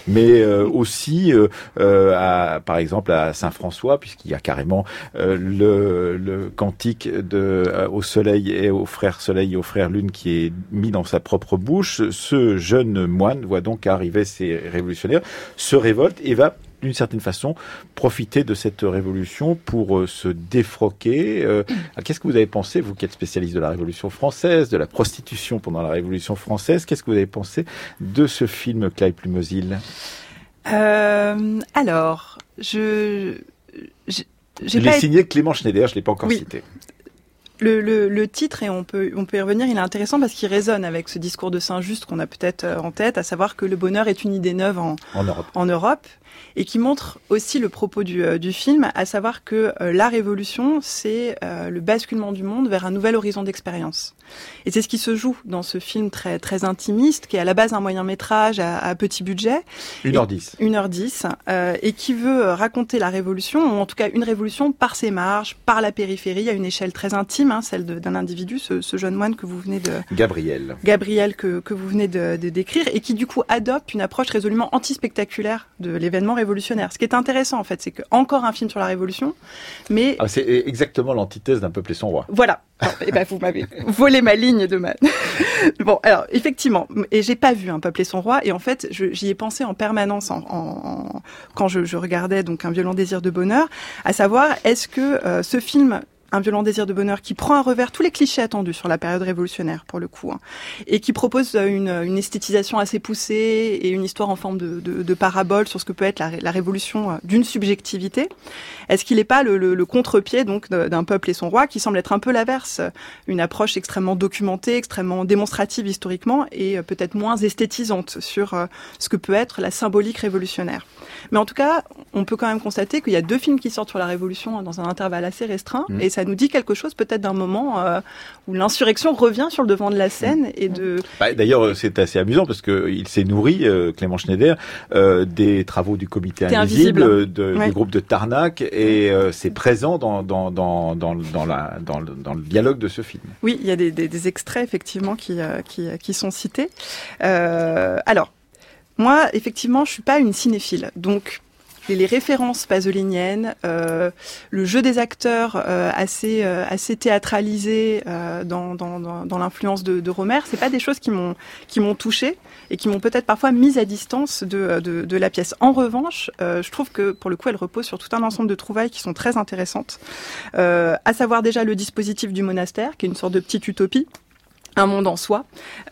[SPEAKER 1] mais aussi à, par exemple à Saint François puisqu'il y a carrément le, le cantique de au soleil et au frère soleil et au frère lune qui est mis dans sa propre bouche. Ce jeune moine voit donc arriver ces révolutionnaires, se révolte et va d'une certaine façon profiter de cette révolution pour euh, se défroquer. Euh, Qu'est-ce que vous avez pensé, vous qui êtes spécialiste de la Révolution française, de la prostitution pendant la Révolution française, qu'est-ce que vous avez pensé de ce film Clive Plumosil?
[SPEAKER 6] Euh, alors, je. j'ai- J'ai
[SPEAKER 1] Il est
[SPEAKER 6] été-
[SPEAKER 1] signé Clément Schneider, je l'ai pas encore
[SPEAKER 6] Oui.
[SPEAKER 1] cité.
[SPEAKER 6] Le, le, le titre, et on peut, on peut y revenir, il est intéressant parce qu'il résonne avec ce discours de Saint-Just qu'on a peut-être euh, en tête, à savoir que le bonheur est une idée neuve en,
[SPEAKER 1] En Europe.
[SPEAKER 6] en Europe et qui montre aussi le propos du, euh, du film, à savoir que euh, la révolution, c'est euh, le basculement du monde vers un nouvel horizon d'expérience. Et c'est ce qui se joue dans ce film très, très intimiste, qui est à la base un moyen métrage à, à petit budget,
[SPEAKER 1] 1h10.
[SPEAKER 6] 1h10, euh, et qui veut raconter la révolution, ou en tout cas une révolution par ses marges, par la périphérie, à une échelle très intime, hein, celle d'un individu, ce, ce jeune moine que vous venez de,
[SPEAKER 1] Gabriel.
[SPEAKER 6] Gabriel que, que vous venez de, de décrire et qui du coup adopte une approche résolument anti-spectaculaire de l'événement révolutionnaire. Ce qui est intéressant en fait, c'est que encore un film sur la révolution, mais
[SPEAKER 1] Ah, c'est exactement l'antithèse d'un peuple et son roi.
[SPEAKER 6] voilà. Eh ben, vous m'avez volé ma ligne de ma. bon, alors effectivement, et j'ai pas vu un peuple et son roi, et en fait, j'y ai pensé en permanence en, en- en- quand je, je regardais donc un violent désir de bonheur, à savoir est-ce que euh, ce film un violent désir de bonheur qui prend à revers tous les clichés attendus sur la période révolutionnaire pour le coup hein, et qui propose euh, une, une esthétisation assez poussée et une histoire en forme de, parabole sur ce que peut être la, ré- la révolution euh, d'une subjectivité. Est-ce qu'il n'est pas le, contre-pied donc d'un peuple et son roi qui semble être un peu l'inverse, une approche extrêmement documentée, extrêmement démonstrative historiquement et euh, peut-être moins esthétisante sur euh, ce que peut être la symbolique révolutionnaire? Mais en tout cas, on peut quand même constater qu'il y a deux films qui sortent sur la Révolution dans un intervalle assez restreint,
[SPEAKER 1] Mm.
[SPEAKER 6] et ça nous dit quelque chose peut-être d'un moment euh, où l'insurrection revient sur le devant de la scène et de
[SPEAKER 1] Bah, D'ailleurs, c'est assez amusant parce que il s'est nourri, euh, Clément Schneider, euh, des travaux du comité invisible,
[SPEAKER 6] invisible.
[SPEAKER 1] euh, de-
[SPEAKER 6] Ouais.
[SPEAKER 1] du groupe de Tarnac, et euh, c'est présent dans, dans, dans, dans, dans la, dans, le- dans le dialogue de ce film.
[SPEAKER 6] Oui, il y a des, des- des extraits effectivement qui, euh, qui, qui sont cités. Euh, alors, moi, effectivement, je suis pas une cinéphile, donc les, références pasoliniennes, euh, le jeu des acteurs euh, assez euh, assez théâtralisé dans, dans, l'influence de, de Romer, c'est pas des choses qui m'ont qui m'ont touché et qui m'ont peut-être parfois mise à distance de, de, de la pièce. En revanche, je trouve que pour le coup, elle repose sur tout un ensemble de trouvailles qui sont très intéressantes, à savoir déjà le dispositif du monastère, qui est une sorte de petite utopie un monde en soi.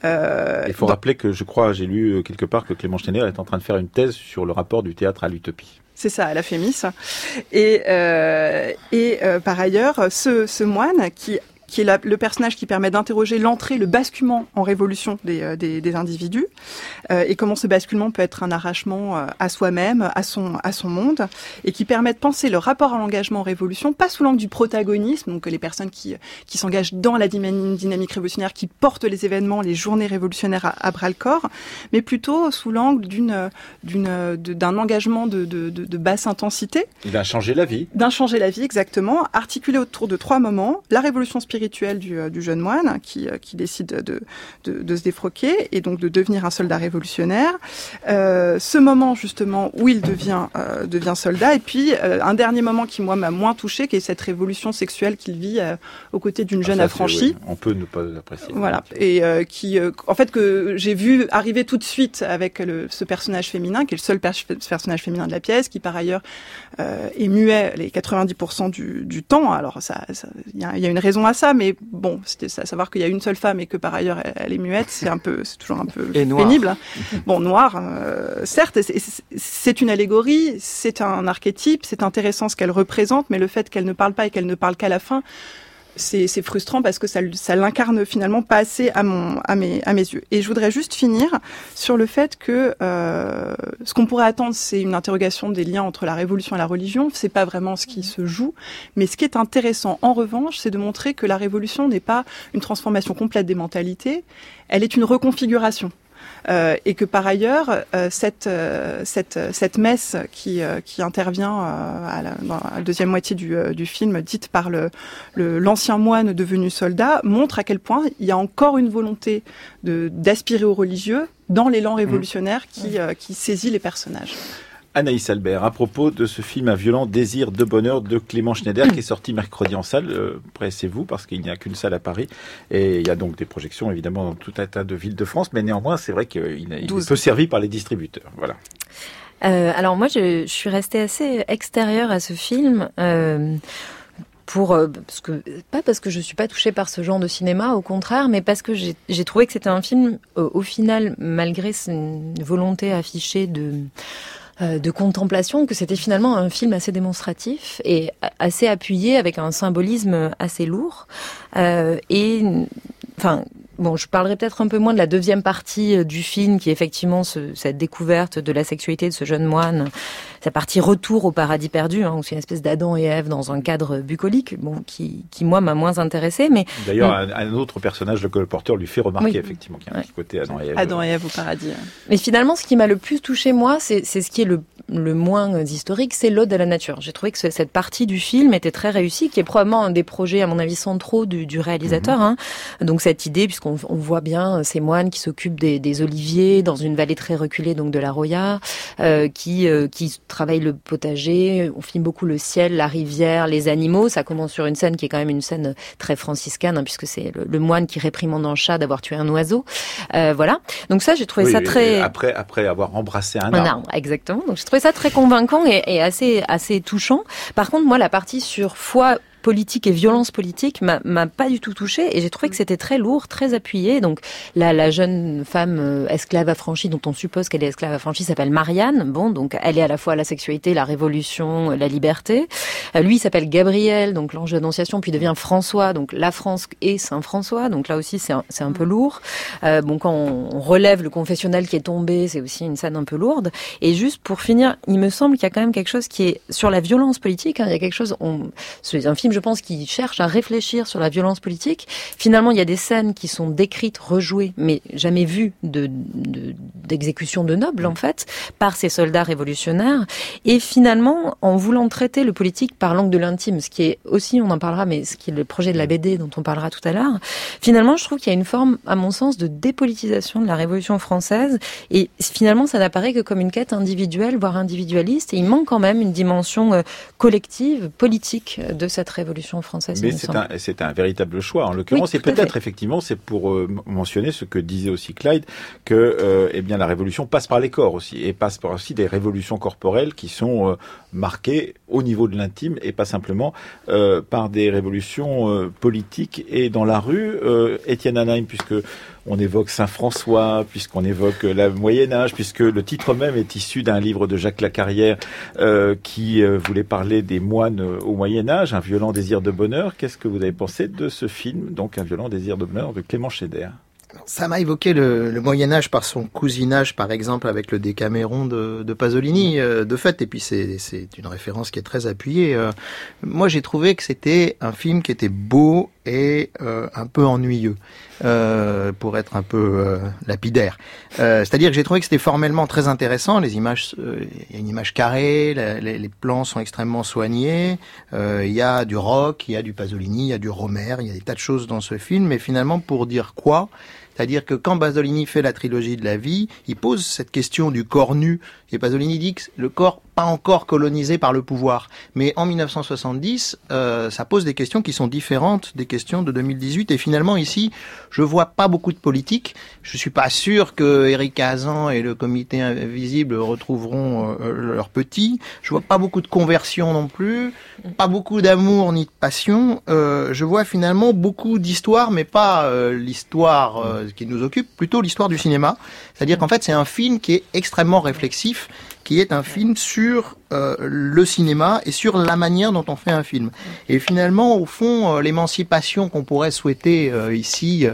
[SPEAKER 1] Euh, Il faut rappeler que je crois, j'ai lu quelque part que Clément Schneider est en train de faire une thèse sur le rapport du théâtre à l'utopie.
[SPEAKER 6] C'est ça, à la Fémis. Et, euh, et euh, par ailleurs, ce, ce moine qui qui est la, le personnage qui permet d'interroger l'entrée, le basculement en révolution des, euh, des, des individus, euh, et comment ce basculement peut être un arrachement euh, à soi-même, à son, à son monde, et qui permet de penser le rapport à l'engagement en révolution, pas sous l'angle du protagonisme, donc les personnes qui, qui s'engagent dans la dynamique révolutionnaire, qui portent les événements, les journées révolutionnaires à, à bras le corps, mais plutôt sous l'angle d'une, d'une, d'un engagement de, de, de, de basse intensité.
[SPEAKER 1] D'un changer la vie.
[SPEAKER 6] D'un changer la vie, exactement, articulé autour de trois moments la révolution spirituelle du, du, jeune moine qui, qui décide de, de, de, se défroquer et donc de devenir un soldat révolutionnaire. Euh, ce moment justement où il devient, euh, devient soldat et puis euh, un dernier moment qui moi m'a moins touché, qui est cette révolution sexuelle qu'il vit euh, aux côtés d'une jeune
[SPEAKER 1] Ah, ça,
[SPEAKER 6] affranchie.
[SPEAKER 1] oui, On peut ne pas apprécier.
[SPEAKER 6] Voilà, et euh, qui, euh, en fait, que j'ai vu arriver tout de suite avec le, ce personnage féminin, qui est le seul per- personnage féminin de la pièce, qui par ailleurs euh, est muet les 90% du, du temps. Alors ça, ça- il y, a, il y a une raison à ça, mais bon, c'était à savoir qu'il y a une seule femme et que par ailleurs elle, elle est muette, c'est un peu, c'est toujours un peu
[SPEAKER 4] Et
[SPEAKER 6] pénible. Bon, noir, euh, certes, c'est une allégorie, c'est un archétype, c'est intéressant ce qu'elle représente, mais le fait qu'elle ne parle pas et qu'elle ne parle qu'à la fin, c'est frustrant parce que ça, ça l'incarne finalement pas assez à, mon, à, mes, à mes yeux. Et je voudrais juste finir sur le fait que euh, ce qu'on pourrait attendre, c'est une interrogation des liens entre la révolution et la religion. C'est pas vraiment ce qui se joue, mais ce qui est intéressant en revanche, c'est de montrer que la révolution n'est pas une transformation complète des mentalités, elle est une reconfiguration. Euh, et que par ailleurs, euh, cette, euh, cette, cette messe qui, qui intervient à la, dans la deuxième moitié du, du film, dite par le- l'ancien moine devenu soldat, montre à quel point il y a encore une volonté de, d'aspirer au religieux dans l'élan révolutionnaire qui, euh, qui saisit les personnages.
[SPEAKER 1] Anaïs Albert, à propos de ce film Un violent désir de bonheur de Clément Schneider qui est sorti mercredi en salle, euh, pressez-vous parce qu'il n'y a qu'une salle à Paris et il y a donc des projections évidemment dans tout un tas de villes de France, mais néanmoins c'est vrai qu'il il est
[SPEAKER 6] 12.
[SPEAKER 1] peu servi par les distributeurs. Voilà.
[SPEAKER 7] Euh, alors moi, je, je suis restée assez extérieure à ce film. Euh, pour parce que pas parce que je suis pas touchée par ce genre de cinéma, au contraire, mais parce que j'ai trouvé que c'était un film euh, au final, malgré une volonté affichée de de contemplation, que c'était finalement un film assez démonstratif et assez appuyé avec un symbolisme assez lourd. Euh, et enfin Bon, je parlerai peut-être un peu moins de la deuxième partie euh, du film, qui est effectivement ce- cette découverte de la sexualité de ce jeune moine, sa partie retour au paradis perdu, hein, où c'est une espèce d'Adam et Ève dans un cadre bucolique, bon, qui, qui moi m'a moins intéressé, mais
[SPEAKER 1] D'ailleurs, un, un autre personnage, le colporteur, lui fait remarquer
[SPEAKER 7] Oui.
[SPEAKER 1] effectivement qu'il y a un
[SPEAKER 7] Ouais.
[SPEAKER 1] petit côté Adam et Ève.
[SPEAKER 6] Adam et Ève au paradis.
[SPEAKER 7] Mais finalement, ce qui m'a le plus touché moi, c'est c'est ce qui est le, le moins euh, historique, c'est l'ode à la nature. J'ai trouvé que ce- cette partie du film était très réussie, qui est probablement un des projets, à mon avis, centraux du, du réalisateur. hein. Donc cette idée, puisqu'on on voit bien euh, ces moines qui s'occupent des, des oliviers dans une vallée très reculée, donc de la Roya, euh, qui euh, qui travaillent le potager. On filme beaucoup le ciel, la rivière, les animaux. Ça commence sur une scène qui est quand même une scène très franciscaine, hein, puisque c'est le, le moine qui réprimande un chat d'avoir tué un oiseau. Euh, voilà. Donc ça, j'ai trouvé
[SPEAKER 1] Oui,
[SPEAKER 7] ça très
[SPEAKER 1] Après, après avoir embrassé un,
[SPEAKER 7] un
[SPEAKER 1] arbre.
[SPEAKER 7] arbre, exactement. Donc j'ai trouvé ça très convaincant et, et assez assez touchant. Par contre, moi, la partie sur foi politique et violence politique m'a m'a pas du tout touchée et j'ai trouvé que c'était très lourd, très appuyé. Donc la, la jeune femme euh, esclave affranchie dont on suppose qu'elle est esclave affranchie s'appelle Marianne. Bon, donc elle est à la fois la sexualité, la révolution, la liberté. Euh, lui s'appelle Gabriel, donc l'ange d'annonciation, puis devient François, donc la France et Saint François. Donc là aussi c'est un, un peu lourd. Euh, bon, quand on, on relève le confessionnal qui est tombé, c'est aussi une scène un peu lourde. Et juste pour finir, il me semble qu'il y a quand même quelque chose qui est sur la violence politique. hein, il y a quelque chose. on- C'est un film je pense, qui cherche à réfléchir sur la violence politique. Finalement, il y a des scènes qui sont décrites, rejouées, mais jamais vues de d'exécution de, nobles, en fait, par ces soldats révolutionnaires. Et finalement, en voulant traiter le politique par l'angle de l'intime, ce qui est aussi, on en parlera, mais ce qui est le projet de la BD dont on parlera tout à l'heure, finalement, je trouve qu'il y a une forme, à mon sens, de dépolitisation de la Révolution française. Et finalement, ça n'apparaît que comme une quête individuelle, voire individualiste. Et il manque quand même une dimension euh, collective, politique de cette Révolution française.
[SPEAKER 1] Mais c'est un, c'est un véritable choix. En l'occurrence, et peut-être effectivement, c'est pour euh, mentionner ce que disait aussi Clyde, que euh, eh bien la Révolution passe par les corps aussi, et passe par aussi des révolutions corporelles qui sont marquées au niveau de l'intime et pas simplement par des révolutions politiques et dans la rue. Étienne Anaheim, puisque on évoque Saint François, puisqu'on évoque le Moyen Âge, puisque le titre même est issu d'un livre de Jacques Lacarrière euh, qui euh, voulait parler des moines euh, au Moyen Âge, un violent désir de bonheur. Qu'est-ce que vous avez pensé de ce film, donc un violent désir de bonheur de Clément Schneider
[SPEAKER 5] ça m'a évoqué le, Moyen Âge par son cousinage, par exemple, avec le Décaméron de, Pasolini, de fait. Et puis c'est une référence qui est très appuyée. moi, j'ai trouvé que c'était un film qui était beau et un peu ennuyeux. Euh, pour être un peu euh, lapidaire. Euh, c'est-à-dire que j'ai trouvé que c'était formellement très intéressant. Les images, il y a une image carrée, les, les, plans sont extrêmement soignés. Il y a du rock, il y a du Pasolini, il y a du Romer, il y a des tas de choses dans ce film. Mais finalement, pour dire quoi? C'est-à-dire que quand Pasolini fait la trilogie de la vie, il pose cette question du corps nu. Pasolini dit que le corps pas encore colonisé par le pouvoir. Mais en 1970, euh, ça pose des questions qui sont différentes des questions de 2018. Et finalement, ici, je vois pas beaucoup de politique. Je suis pas sûr que Eric Hazan et le comité invisible retrouveront euh, leurs petits. Je vois pas beaucoup de conversion non plus. Pas beaucoup d'amour ni de passion. Euh, je vois finalement beaucoup d'histoire, mais pas euh, l'histoire euh, qui nous occupe, plutôt l'histoire du cinéma. C'est-à-dire qu'en fait, c'est un film qui est extrêmement réflexif qui est un film sur euh, le cinéma et sur la manière dont on fait un film. Et finalement, au fond, euh, l'émancipation qu'on pourrait souhaiter euh, ici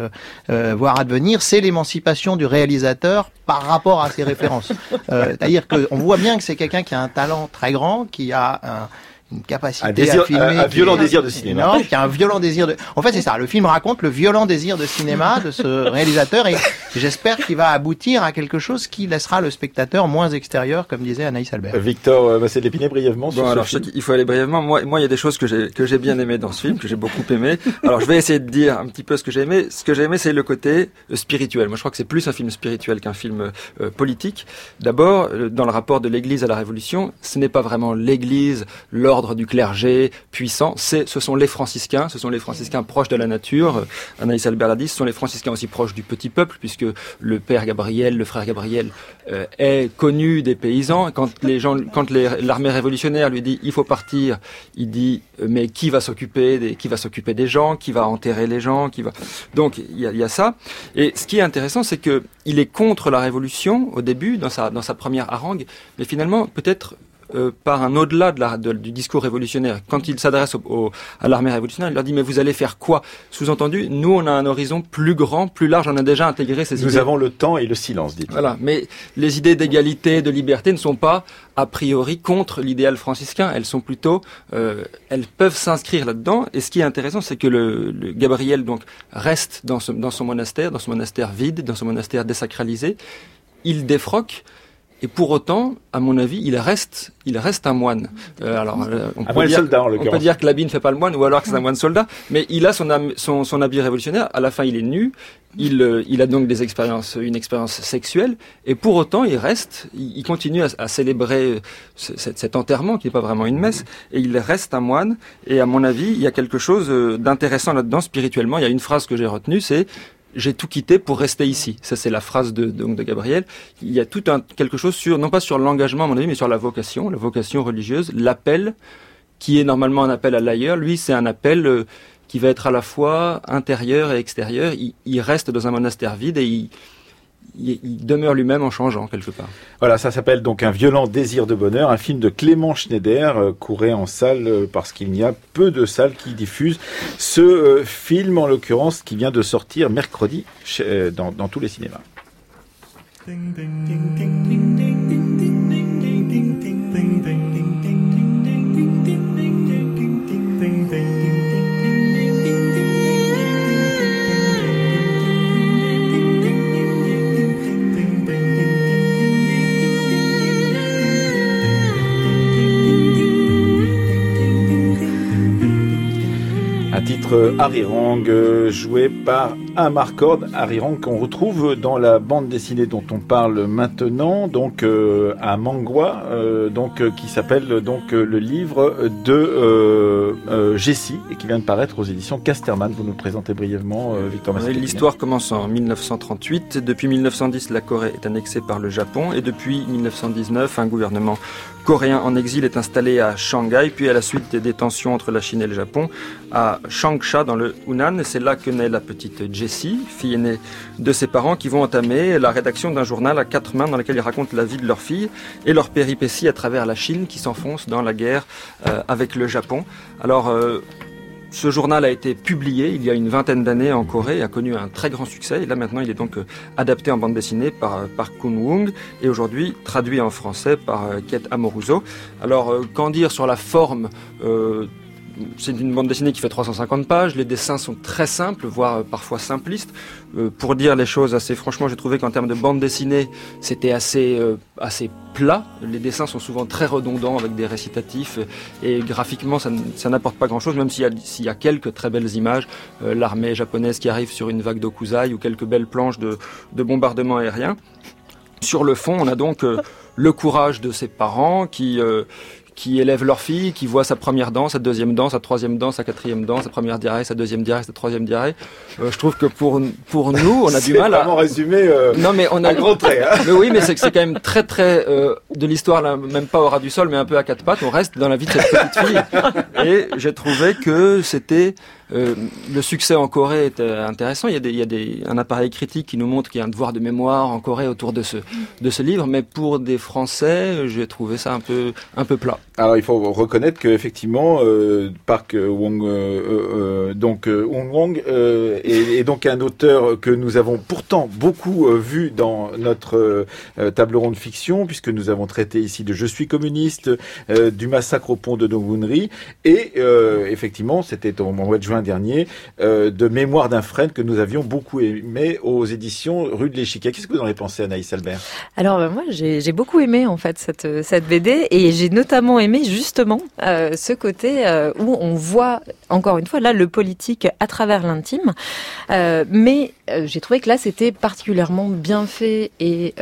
[SPEAKER 5] voir advenir, c'est l'émancipation du réalisateur par rapport à ses références. C'est-à-dire qu'on voit bien que c'est quelqu'un qui a un talent très grand, qui a un une capacité
[SPEAKER 1] un désir,
[SPEAKER 5] à filmer.
[SPEAKER 1] Un, violent désir de cinéma.
[SPEAKER 5] Non, qui a un violent désir de. En fait, c'est ça. Le film raconte le violent désir de cinéma de ce réalisateur et j'espère qu'il va aboutir à quelque chose qui laissera le spectateur moins extérieur, comme disait Anaïs Albert.
[SPEAKER 1] Victor euh, c'est l'épiner brièvement.
[SPEAKER 4] Bon, alors, il faut aller brièvement. Moi, moi, il y a des choses que j'ai que j'ai bien aimé dans ce film, que j'ai beaucoup aimé. Alors, je vais essayer de dire un petit peu ce que j'ai aimé. Ce que j'ai aimé, c'est le côté euh, spirituel. Moi, je crois que c'est plus un film spirituel qu'un film euh, politique. D'abord, dans le rapport de l'Église à la Révolution, ce n'est pas vraiment l'Église, l'ordre du clergé puissants, c'est, ce sont les franciscains, ce sont les franciscains proches de la nature. Anaïs Albert l'a dit, ce sont les franciscains aussi proches du petit peuple, puisque le père Gabriel, le frère Gabriel, euh, est connu des paysans. Quand les gens, quand l'armée révolutionnaire lui dit il faut partir, il dit euh, mais qui va s'occuper des, qui va s'occuper des gens, qui va enterrer les gens, qui va. Donc il y a, y a ça. Et ce qui est intéressant, c'est que il est contre la révolution au début dans sa dans sa première harangue, mais finalement peut-être euh, par un au-delà de du discours révolutionnaire. Quand il s'adresse à l'armée révolutionnaire, il leur dit mais vous allez faire quoi? Sous-entendu, nous on a un horizon plus grand, plus large, on a déjà intégré ces
[SPEAKER 1] nous
[SPEAKER 4] idées.
[SPEAKER 1] Nous avons le temps et le silence, dit.
[SPEAKER 4] Voilà, mais les idées d'égalité, de liberté ne sont pas a priori contre l'idéal franciscain. Elles sont plutôt, euh, elles peuvent s'inscrire là-dedans. Et ce qui est intéressant, c'est que le, le, Gabriel donc reste dans, ce, dans son monastère, dans son monastère vide, dans son monastère désacralisé. Il défroque et pour autant, à mon avis, il reste, il reste un moine.
[SPEAKER 1] Euh, alors, euh, on, peut dire, soldat,
[SPEAKER 4] on peut dire que l'habit ne fait pas le moine, ou alors que c'est un moine soldat. Mais il a son, son, son, habit révolutionnaire. À la fin, il est nu. Il, euh, il a donc des expériences, une expérience sexuelle. Et pour autant, il reste, il, continue à, à célébrer cet, cet, enterrement qui n'est pas vraiment une messe. Et il reste un moine. Et à mon avis, il y a quelque chose d'intéressant là-dedans spirituellement. Il y a une phrase que j'ai retenue, c'est j'ai tout quitté pour rester ici. Ça, c'est la phrase de, de, de, Gabriel. Il y a tout un, quelque chose sur, non pas sur l'engagement, à mon avis, mais sur la vocation, la vocation religieuse, l'appel, qui est normalement un appel à l'ailleurs. Lui, c'est un appel euh, qui va être à la fois intérieur et extérieur. Il, il, reste dans un monastère vide et il, il, demeure lui-même en changeant quelque part.
[SPEAKER 1] Voilà, ça s'appelle donc Un violent désir de bonheur, un film de Clément Schneider, euh, couré en salle euh, parce qu'il y a peu de salles qui diffusent ce euh, film, en l'occurrence, qui vient de sortir mercredi dans, dans tous les cinémas. Titre Harirang, euh, joué par Amar Cord. Harirang qu'on retrouve dans la bande dessinée dont on parle maintenant, donc euh, à Mangwa, euh, donc qui s'appelle donc le livre de Jessie et qui vient de paraître aux éditions Casterman. Vous nous présentez brièvement, Victor Massé.
[SPEAKER 4] L'histoire commence en 1938. Depuis 1910, la Corée est annexée par le Japon et depuis 1919, un gouvernement coréen en exil est installé à Shanghai, puis à la suite des détentions entre la Chine et le Japon, à Changsha dans le Hunan. C'est là que naît la petite Jessie, fille aînée de ses parents, qui vont entamer la rédaction d'un journal à quatre mains dans lequel ils racontent la vie de leur fille et leur péripéties à travers la Chine qui s'enfonce dans la guerre euh, avec le Japon. Alors, euh, ce journal a été publié il y a une vingtaine d'années en Corée et a connu un très grand succès. Et là maintenant, il est donc euh, adapté en bande dessinée par, euh, par Kun Woong et aujourd'hui traduit en français par euh, Kiet Amoruso. Alors, qu'en dire sur la forme c'est une bande dessinée qui fait 350 pages. Les dessins sont très simples, voire euh, parfois simplistes. Euh, pour dire les choses assez franchement, j'ai trouvé qu'en termes de bande dessinée, c'était assez euh, assez plat. Les dessins sont souvent très redondants avec des récitatifs et graphiquement, ça, n'apporte pas grand-chose, même s'il y, a quelques très belles images, l'armée japonaise qui arrive sur une vague d'Okuzai ou quelques belles planches de, de bombardement aérien. Sur le fond, on a donc le courage de ses parents qui qui élèvent leur fille, qui voient sa première danse, sa deuxième danse, sa troisième danse, sa quatrième danse, sa première diarrhée, sa deuxième diarrhée, sa troisième diarrhée. Euh, je trouve que pour pour nous, on a du mal
[SPEAKER 1] à résumé. Euh,
[SPEAKER 4] non mais on a
[SPEAKER 1] gros trait. Hein.
[SPEAKER 4] Mais oui, mais c'est c'est quand même très très euh, de l'histoire, même pas au ras du sol, mais un peu à quatre pattes. On reste dans la vie de cette petite fille. Et j'ai trouvé que c'était euh, le succès en Corée est euh, intéressant. Il y a, un appareil critique qui nous montre qu'il y a un devoir de mémoire en Corée autour de ce, livre, mais pour des Français, j'ai trouvé ça un peu, plat.
[SPEAKER 1] Alors il faut reconnaître qu'effectivement, euh, Park Wong, euh, donc Wong est, donc un auteur que nous avons pourtant beaucoup vu dans notre table ronde fiction, puisque nous avons traité ici de Je suis communiste, du massacre au pont de Dongwunri, et effectivement, c'était au mois de juin dernier euh, de Mémoire d'un frère que nous avions beaucoup aimé aux éditions Rue de l'Échiquier. Qu'est-ce que vous en avez pensé, Anaïs Albert?
[SPEAKER 7] Alors ben, moi, j'ai beaucoup aimé en fait cette, cette BD et j'ai notamment aimé justement euh, ce côté euh, où on voit encore une fois là le politique à travers l'intime, mais j'ai trouvé que là c'était particulièrement bien fait et,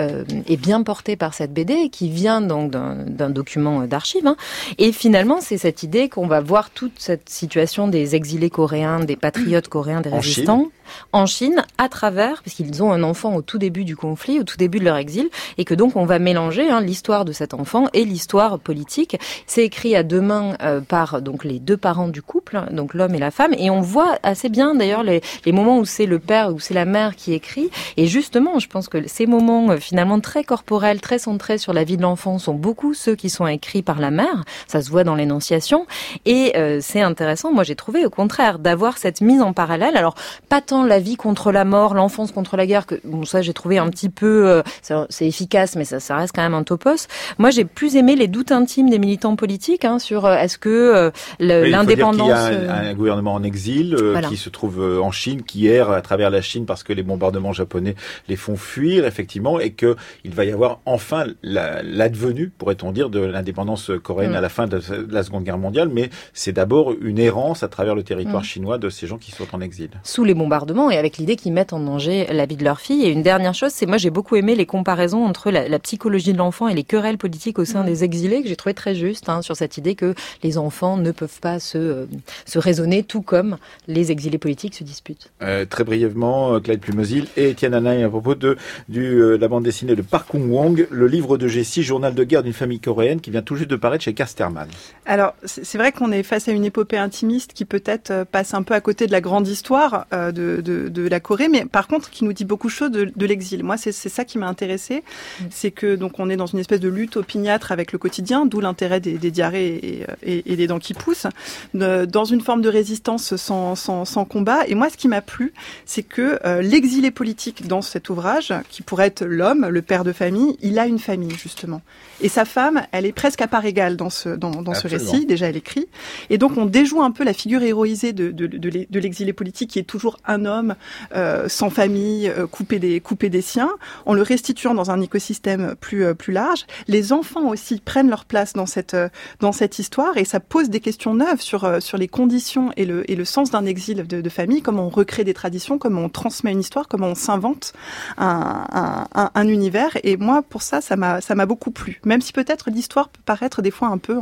[SPEAKER 7] et, bien porté par cette BD qui vient donc d'un document d'archives. Hein. Et finalement, c'est cette idée qu'on va voir toute cette situation des exilés coréens des patriotes coréens, des résistants en Chine à travers, parce qu'ils ont un enfant au tout début du conflit, au tout début de leur exil, et que donc on va mélanger hein, l'histoire de cet enfant et l'histoire politique. C'est écrit à deux mains euh, par donc les deux parents du couple, donc l'homme et la femme, et on voit assez bien d'ailleurs les, les, moments où c'est le père ou c'est la mère qui écrit. Et justement, je pense que ces moments euh, finalement très corporels, très centrés sur la vie de l'enfant, sont beaucoup ceux qui sont écrits par la mère. Ça se voit dans l'énonciation, et euh, c'est intéressant. Moi, j'ai trouvé au contraire d'avoir cette mise en parallèle. Alors pas tant la vie contre la mort, l'enfance contre la guerre, que bon ça j'ai trouvé un petit peu, euh, c'est efficace, mais ça, ça reste quand même un topos. Moi j'ai plus aimé les doutes intimes des militants politiques hein, sur euh, est-ce que euh, l'indépendance.
[SPEAKER 1] Il y a un, gouvernement en exil qui se trouve en Chine, qui erre à travers la Chine parce que les bombardements japonais les font fuir effectivement, et que il va y avoir enfin l'advenu, pourrait-on dire, de l'indépendance coréenne mm. à la fin de la Seconde Guerre mondiale, mais c'est d'abord une errance à travers le territoire mm. Chinois de ces gens qui sont en exil.
[SPEAKER 7] Sous les bombardements et avec l'idée qu'ils mettent en danger la vie de leur fille. Et une dernière chose, c'est moi j'ai beaucoup aimé les comparaisons entre la, psychologie de l'enfant et les querelles politiques au sein des exilés que j'ai trouvé très juste hein, sur cette idée que les enfants ne peuvent pas se, euh, se raisonner tout comme les exilés politiques se disputent.
[SPEAKER 1] Euh, très brièvement, euh, Clyde Plumosil et Etienne Anaï à propos de du, la bande dessinée de Park Kung Wong, le livre de Jessie, journal de guerre d'une famille coréenne qui vient tout juste de paraître chez Casterman.
[SPEAKER 6] Alors c'est vrai qu'on est face à une épopée intimiste qui peut-être passe un peu à côté de la grande histoire de, de, la Corée, mais par contre qui nous dit beaucoup de choses de, l'exil. Moi, c'est ça qui m'a intéressé, mm. c'est que donc on est dans une espèce de lutte opiniâtre avec le quotidien, d'où l'intérêt des, diarrhées et, des dents qui poussent, dans une forme de résistance sans, sans, combat. Et moi, ce qui m'a plu, c'est que euh, l'exilé politique dans cet ouvrage, qui pourrait être l'homme, le père de famille, il a une famille justement. Et sa femme, elle est presque à part égale dans ce, dans, dans ce récit. Déjà, elle écrit. Et donc, on déjoue un peu la figure héroïsée de, l'exilé politique, qui est toujours un homme euh, sans famille, euh, coupé des, coupé des siens, en le restituant dans un écosystème plus, euh, plus large. Les enfants aussi prennent leur place dans cette dans cette histoire et ça pose des questions neuves sur sur les conditions et le et le sens d'un exil de, famille, comment on recrée des traditions, comment on transmet une histoire, comment on s'invente un, un, un, univers. Et moi, pour ça, ça m'a beaucoup plu. Même si peut-être l'histoire peut paraître des fois un peu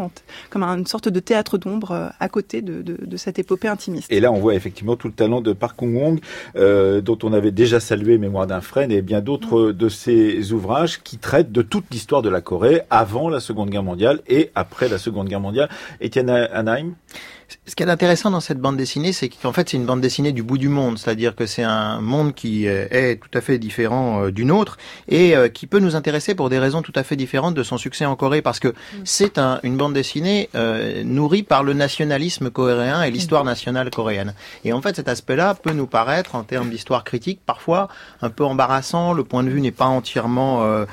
[SPEAKER 6] comme une sorte de théâtre d'ombre à côté de, de, de, cette épopée
[SPEAKER 1] Et là, on voit effectivement tout le talent de Park Kung Wong, euh, dont on avait déjà salué Mémoire d'un frère, et bien d'autres de ses ouvrages qui traitent de toute l'histoire de la Corée avant la Seconde Guerre mondiale et après la Seconde Guerre mondiale. Etienne Anaheim
[SPEAKER 5] ce qui est intéressant dans cette bande dessinée, c'est qu'en fait, c'est une bande dessinée du bout du monde, c'est-à-dire que c'est un monde qui euh, est tout à fait différent euh, du nôtre et euh, qui peut nous intéresser pour des raisons tout à fait différentes de son succès en Corée, parce que mm. c'est un, une bande dessinée nourrie par le nationalisme coréen et l'histoire mm. nationale coréenne. Et en fait, cet aspect-là peut nous paraître, en termes d'histoire critique, parfois un peu embarrassant. Le point de vue n'est pas entièrement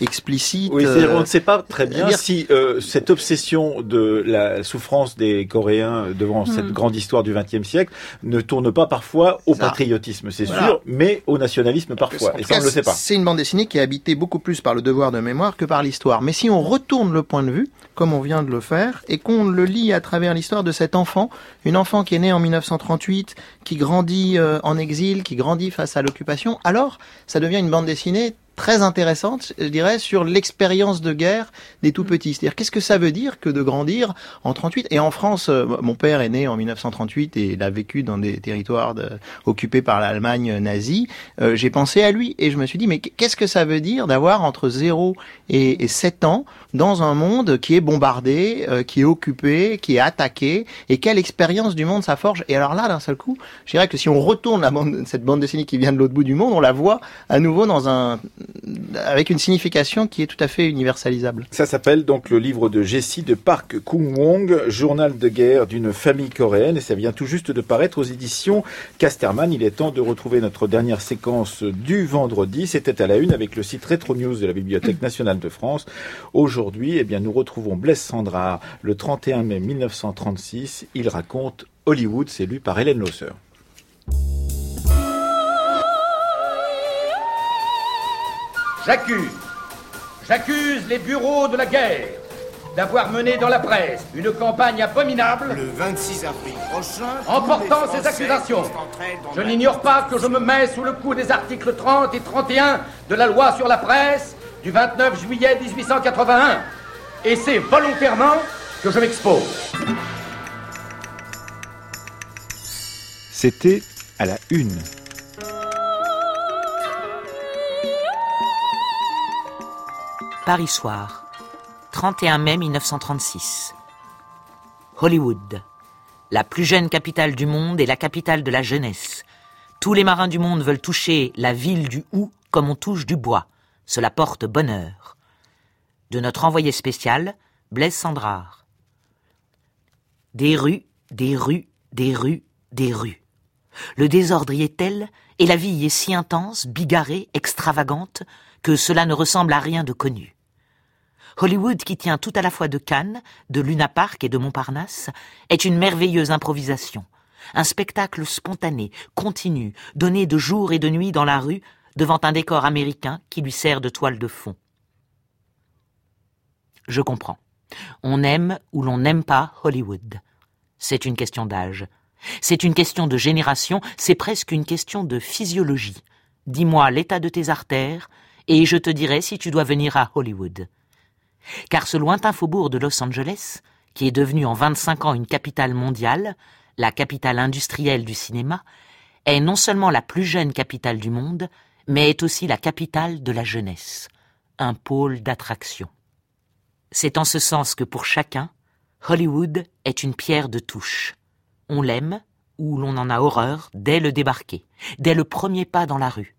[SPEAKER 5] explicite.
[SPEAKER 1] Oui, on ne sait pas très bien si cette obsession de la souffrance des Coréens devant cette hmm. grande histoire du XXe siècle ne tourne pas parfois au patriotisme, c'est sûr, mais au nationalisme parfois. Et ça, on ne le sait pas.
[SPEAKER 5] C'est une bande dessinée qui est habitée beaucoup plus par le devoir de mémoire que par l'histoire. Mais si on retourne le point de vue, comme on vient de le faire, et qu'on le lit à travers l'histoire de cet enfant, une enfant qui est née en 1938, qui grandit euh, en exil, qui grandit face à l'occupation, alors ça devient une bande dessinée très intéressante, je dirais, sur l'expérience de guerre des tout petits. C'est-à-dire, qu'est-ce que ça veut dire que de grandir en 38 Et en France, euh, mon père est né en 1938 et il a vécu dans des territoires de, occupés par l'Allemagne nazie. Euh, j'ai pensé à lui et je me suis dit, mais qu'est-ce que ça veut dire d'avoir entre 0 et, et 7 ans dans un monde qui est bombardé, euh, qui est occupé, qui est attaqué Et quelle expérience du monde ça forge Et alors là, d'un seul coup, je dirais que si on retourne la bande, cette bande dessinée qui vient de l'autre bout du monde, on la voit à nouveau dans un avec une signification qui est tout à fait universalisable.
[SPEAKER 1] Ça s'appelle donc le livre de Jessie de Park Kung Wong, journal de guerre d'une famille coréenne, et ça vient tout juste de paraître aux éditions Casterman. Il est temps de retrouver notre dernière séquence du vendredi. C'était à la une avec le site Retro News de la Bibliothèque nationale de France. Aujourd'hui, eh bien, nous retrouvons Blaise Sandra le 31 mai 1936. Il raconte Hollywood, c'est lu par Hélène Losser.
[SPEAKER 9] J'accuse, j'accuse les bureaux de la guerre d'avoir mené dans la presse une campagne abominable.
[SPEAKER 10] Le 26 avril prochain.
[SPEAKER 9] En portant ces accusations, je n'ignore pas que je me mets sous le coup des articles 30 et 31 de la loi sur la presse du 29 juillet 1881. Et c'est volontairement que je m'expose.
[SPEAKER 1] C'était à la une
[SPEAKER 11] Paris soir, 31 mai 1936. Hollywood, la plus jeune capitale du monde et la capitale de la jeunesse. Tous les marins du monde veulent toucher la ville du Hou comme on touche du bois. Cela porte bonheur. De notre envoyé spécial, Blaise Sandrard. Des rues, des rues, des rues, des rues. Le désordre y est tel, et la vie y est si intense, bigarrée, extravagante, que cela ne ressemble à rien de connu. Hollywood, qui tient tout à la fois de Cannes, de Luna Park et de Montparnasse, est une merveilleuse improvisation, un spectacle spontané, continu, donné de jour et de nuit dans la rue, devant un décor américain qui lui sert de toile de fond. Je comprends. On aime ou l'on n'aime pas Hollywood. C'est une question d'âge. C'est une question de génération, c'est presque une question de physiologie. Dis-moi l'état de tes artères, et je te dirai si tu dois venir à Hollywood car ce lointain faubourg de Los Angeles, qui est devenu en 25 ans une capitale mondiale, la capitale industrielle du cinéma, est non seulement la plus jeune capitale du monde, mais est aussi la capitale de la jeunesse, un pôle d'attraction. C'est en ce sens que pour chacun, Hollywood est une pierre de touche. On l'aime ou l'on en a horreur dès le débarquer, dès le premier pas dans la rue.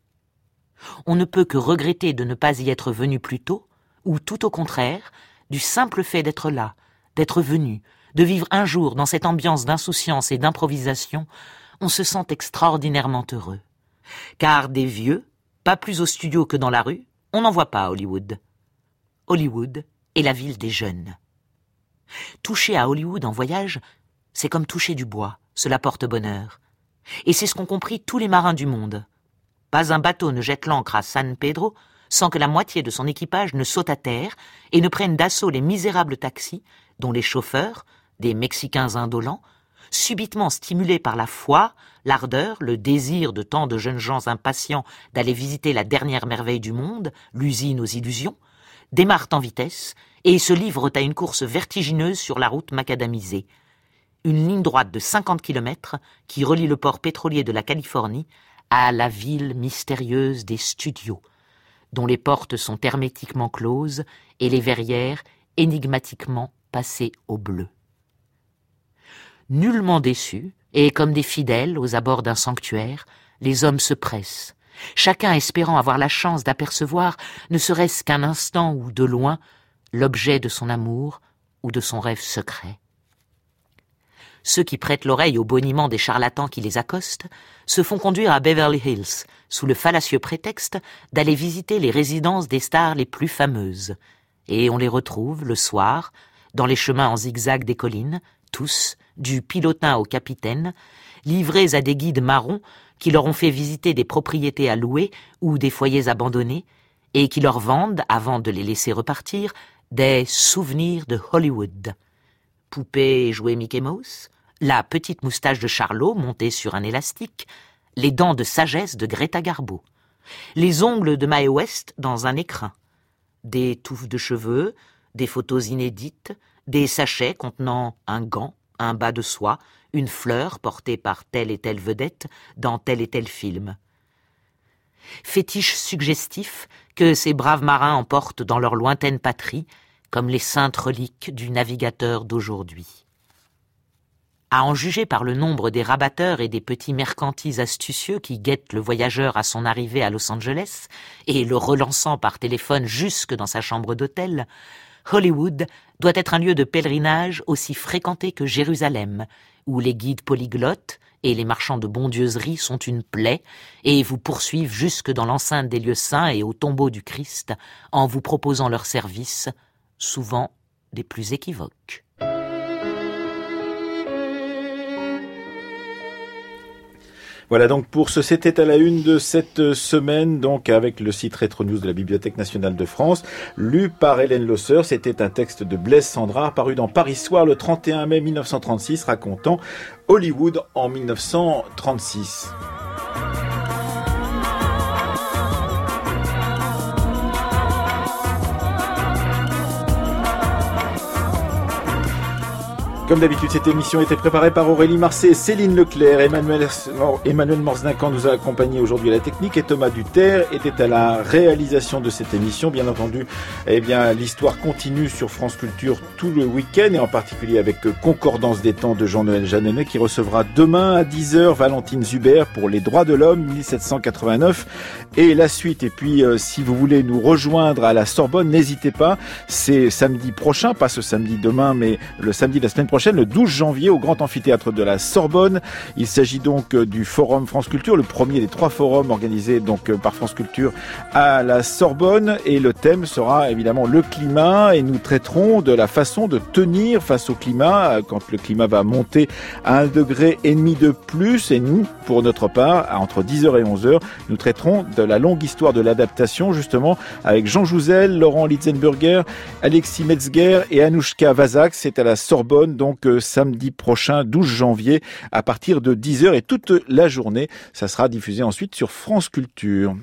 [SPEAKER 11] On ne peut que regretter de ne pas y être venu plus tôt, ou tout au contraire, du simple fait d'être là, d'être venu, de vivre un jour dans cette ambiance d'insouciance et d'improvisation, on se sent extraordinairement heureux. Car des vieux, pas plus au studio que dans la rue, on n'en voit pas à Hollywood. Hollywood est la ville des jeunes. Toucher à Hollywood en voyage, c'est comme toucher du bois, cela porte bonheur. Et c'est ce qu'ont compris tous les marins du monde. Pas un bateau ne jette l'ancre à San Pedro sans que la moitié de son équipage ne saute à terre et ne prenne d'assaut les misérables taxis, dont les chauffeurs, des Mexicains indolents, subitement stimulés par la foi, l'ardeur, le désir de tant de jeunes gens impatients d'aller visiter la dernière merveille du monde, l'usine aux illusions, démarrent en vitesse et se livrent à une course vertigineuse sur la route macadamisée. Une ligne droite de 50 km qui relie le port pétrolier de la Californie à la ville mystérieuse des studios, dont les portes sont hermétiquement closes et les verrières énigmatiquement passées au bleu. Nullement déçus, et comme des fidèles aux abords d'un sanctuaire, les hommes se pressent, chacun espérant avoir la chance d'apercevoir, ne serait-ce qu'un instant ou de loin, l'objet de son amour ou de son rêve secret. Ceux qui prêtent l'oreille au boniment des charlatans qui les accostent se font conduire à Beverly Hills, sous le fallacieux prétexte d'aller visiter les résidences des stars les plus fameuses. Et on les retrouve, le soir, dans les chemins en zigzag des collines, tous, du pilotin au capitaine, livrés à des guides marrons qui leur ont fait visiter des propriétés à louer ou des foyers abandonnés, et qui leur vendent, avant de les laisser repartir, des souvenirs de Hollywood. Poupée et jouet Mickey Mouse, la petite moustache de Charlot montée sur un élastique, les dents de sagesse de Greta Garbo, les ongles de Mae West dans un écrin, des touffes de cheveux, des photos inédites, des sachets contenant un gant, un bas de soie, une fleur portée par telle et telle vedette dans tel et tel film. Fétiche suggestif que ces braves marins emportent dans leur lointaine patrie, comme les saintes reliques du navigateur d'aujourd'hui. À en juger par le nombre des rabatteurs et des petits mercantis astucieux qui guettent le voyageur à son arrivée à Los Angeles et le relançant par téléphone jusque dans sa chambre d'hôtel, Hollywood doit être un lieu de pèlerinage aussi fréquenté que Jérusalem, où les guides polyglottes et les marchands de bondieuserie sont une plaie et vous poursuivent jusque dans l'enceinte des lieux saints et au tombeau du Christ en vous proposant leurs services, souvent des plus équivoques.
[SPEAKER 1] Voilà donc pour ce C'était à la une de cette semaine, donc avec le site Retro News de la Bibliothèque nationale de France, lu par Hélène Losser. C'était un texte de Blaise Sandra paru dans Paris Soir le 31 mai 1936 racontant Hollywood en 1936. Comme d'habitude, cette émission était préparée par Aurélie Marseille, Céline Leclerc, Emmanuel, Emmanuel nous a accompagnés aujourd'hui à la technique et Thomas Duterre était à la réalisation de cette émission. Bien entendu, eh bien, l'histoire continue sur France Culture tout le week-end et en particulier avec Concordance des temps de Jean-Noël Jeannenet qui recevra demain à 10h Valentine Zuber pour les droits de l'homme 1789 et la suite. Et puis, euh, si vous voulez nous rejoindre à la Sorbonne, n'hésitez pas. C'est samedi prochain, pas ce samedi demain, mais le samedi de la semaine prochaine le 12 janvier, au Grand Amphithéâtre de la Sorbonne. Il s'agit donc euh, du Forum France Culture, le premier des trois forums organisés donc euh, par France Culture à la Sorbonne. Et le thème sera évidemment le climat et nous traiterons de la façon de tenir face au climat euh, quand le climat va monter à un degré et demi de plus. Et nous, pour notre part, entre 10h et 11h, nous traiterons de la longue histoire de l'adaptation justement avec Jean Jouzel, Laurent Litzenberger, Alexis Metzger et Anouchka Vazak. C'est à la Sorbonne donc euh, samedi prochain, 12 janvier, à partir de 10h et toute la journée. Ça sera diffusé ensuite sur France Culture.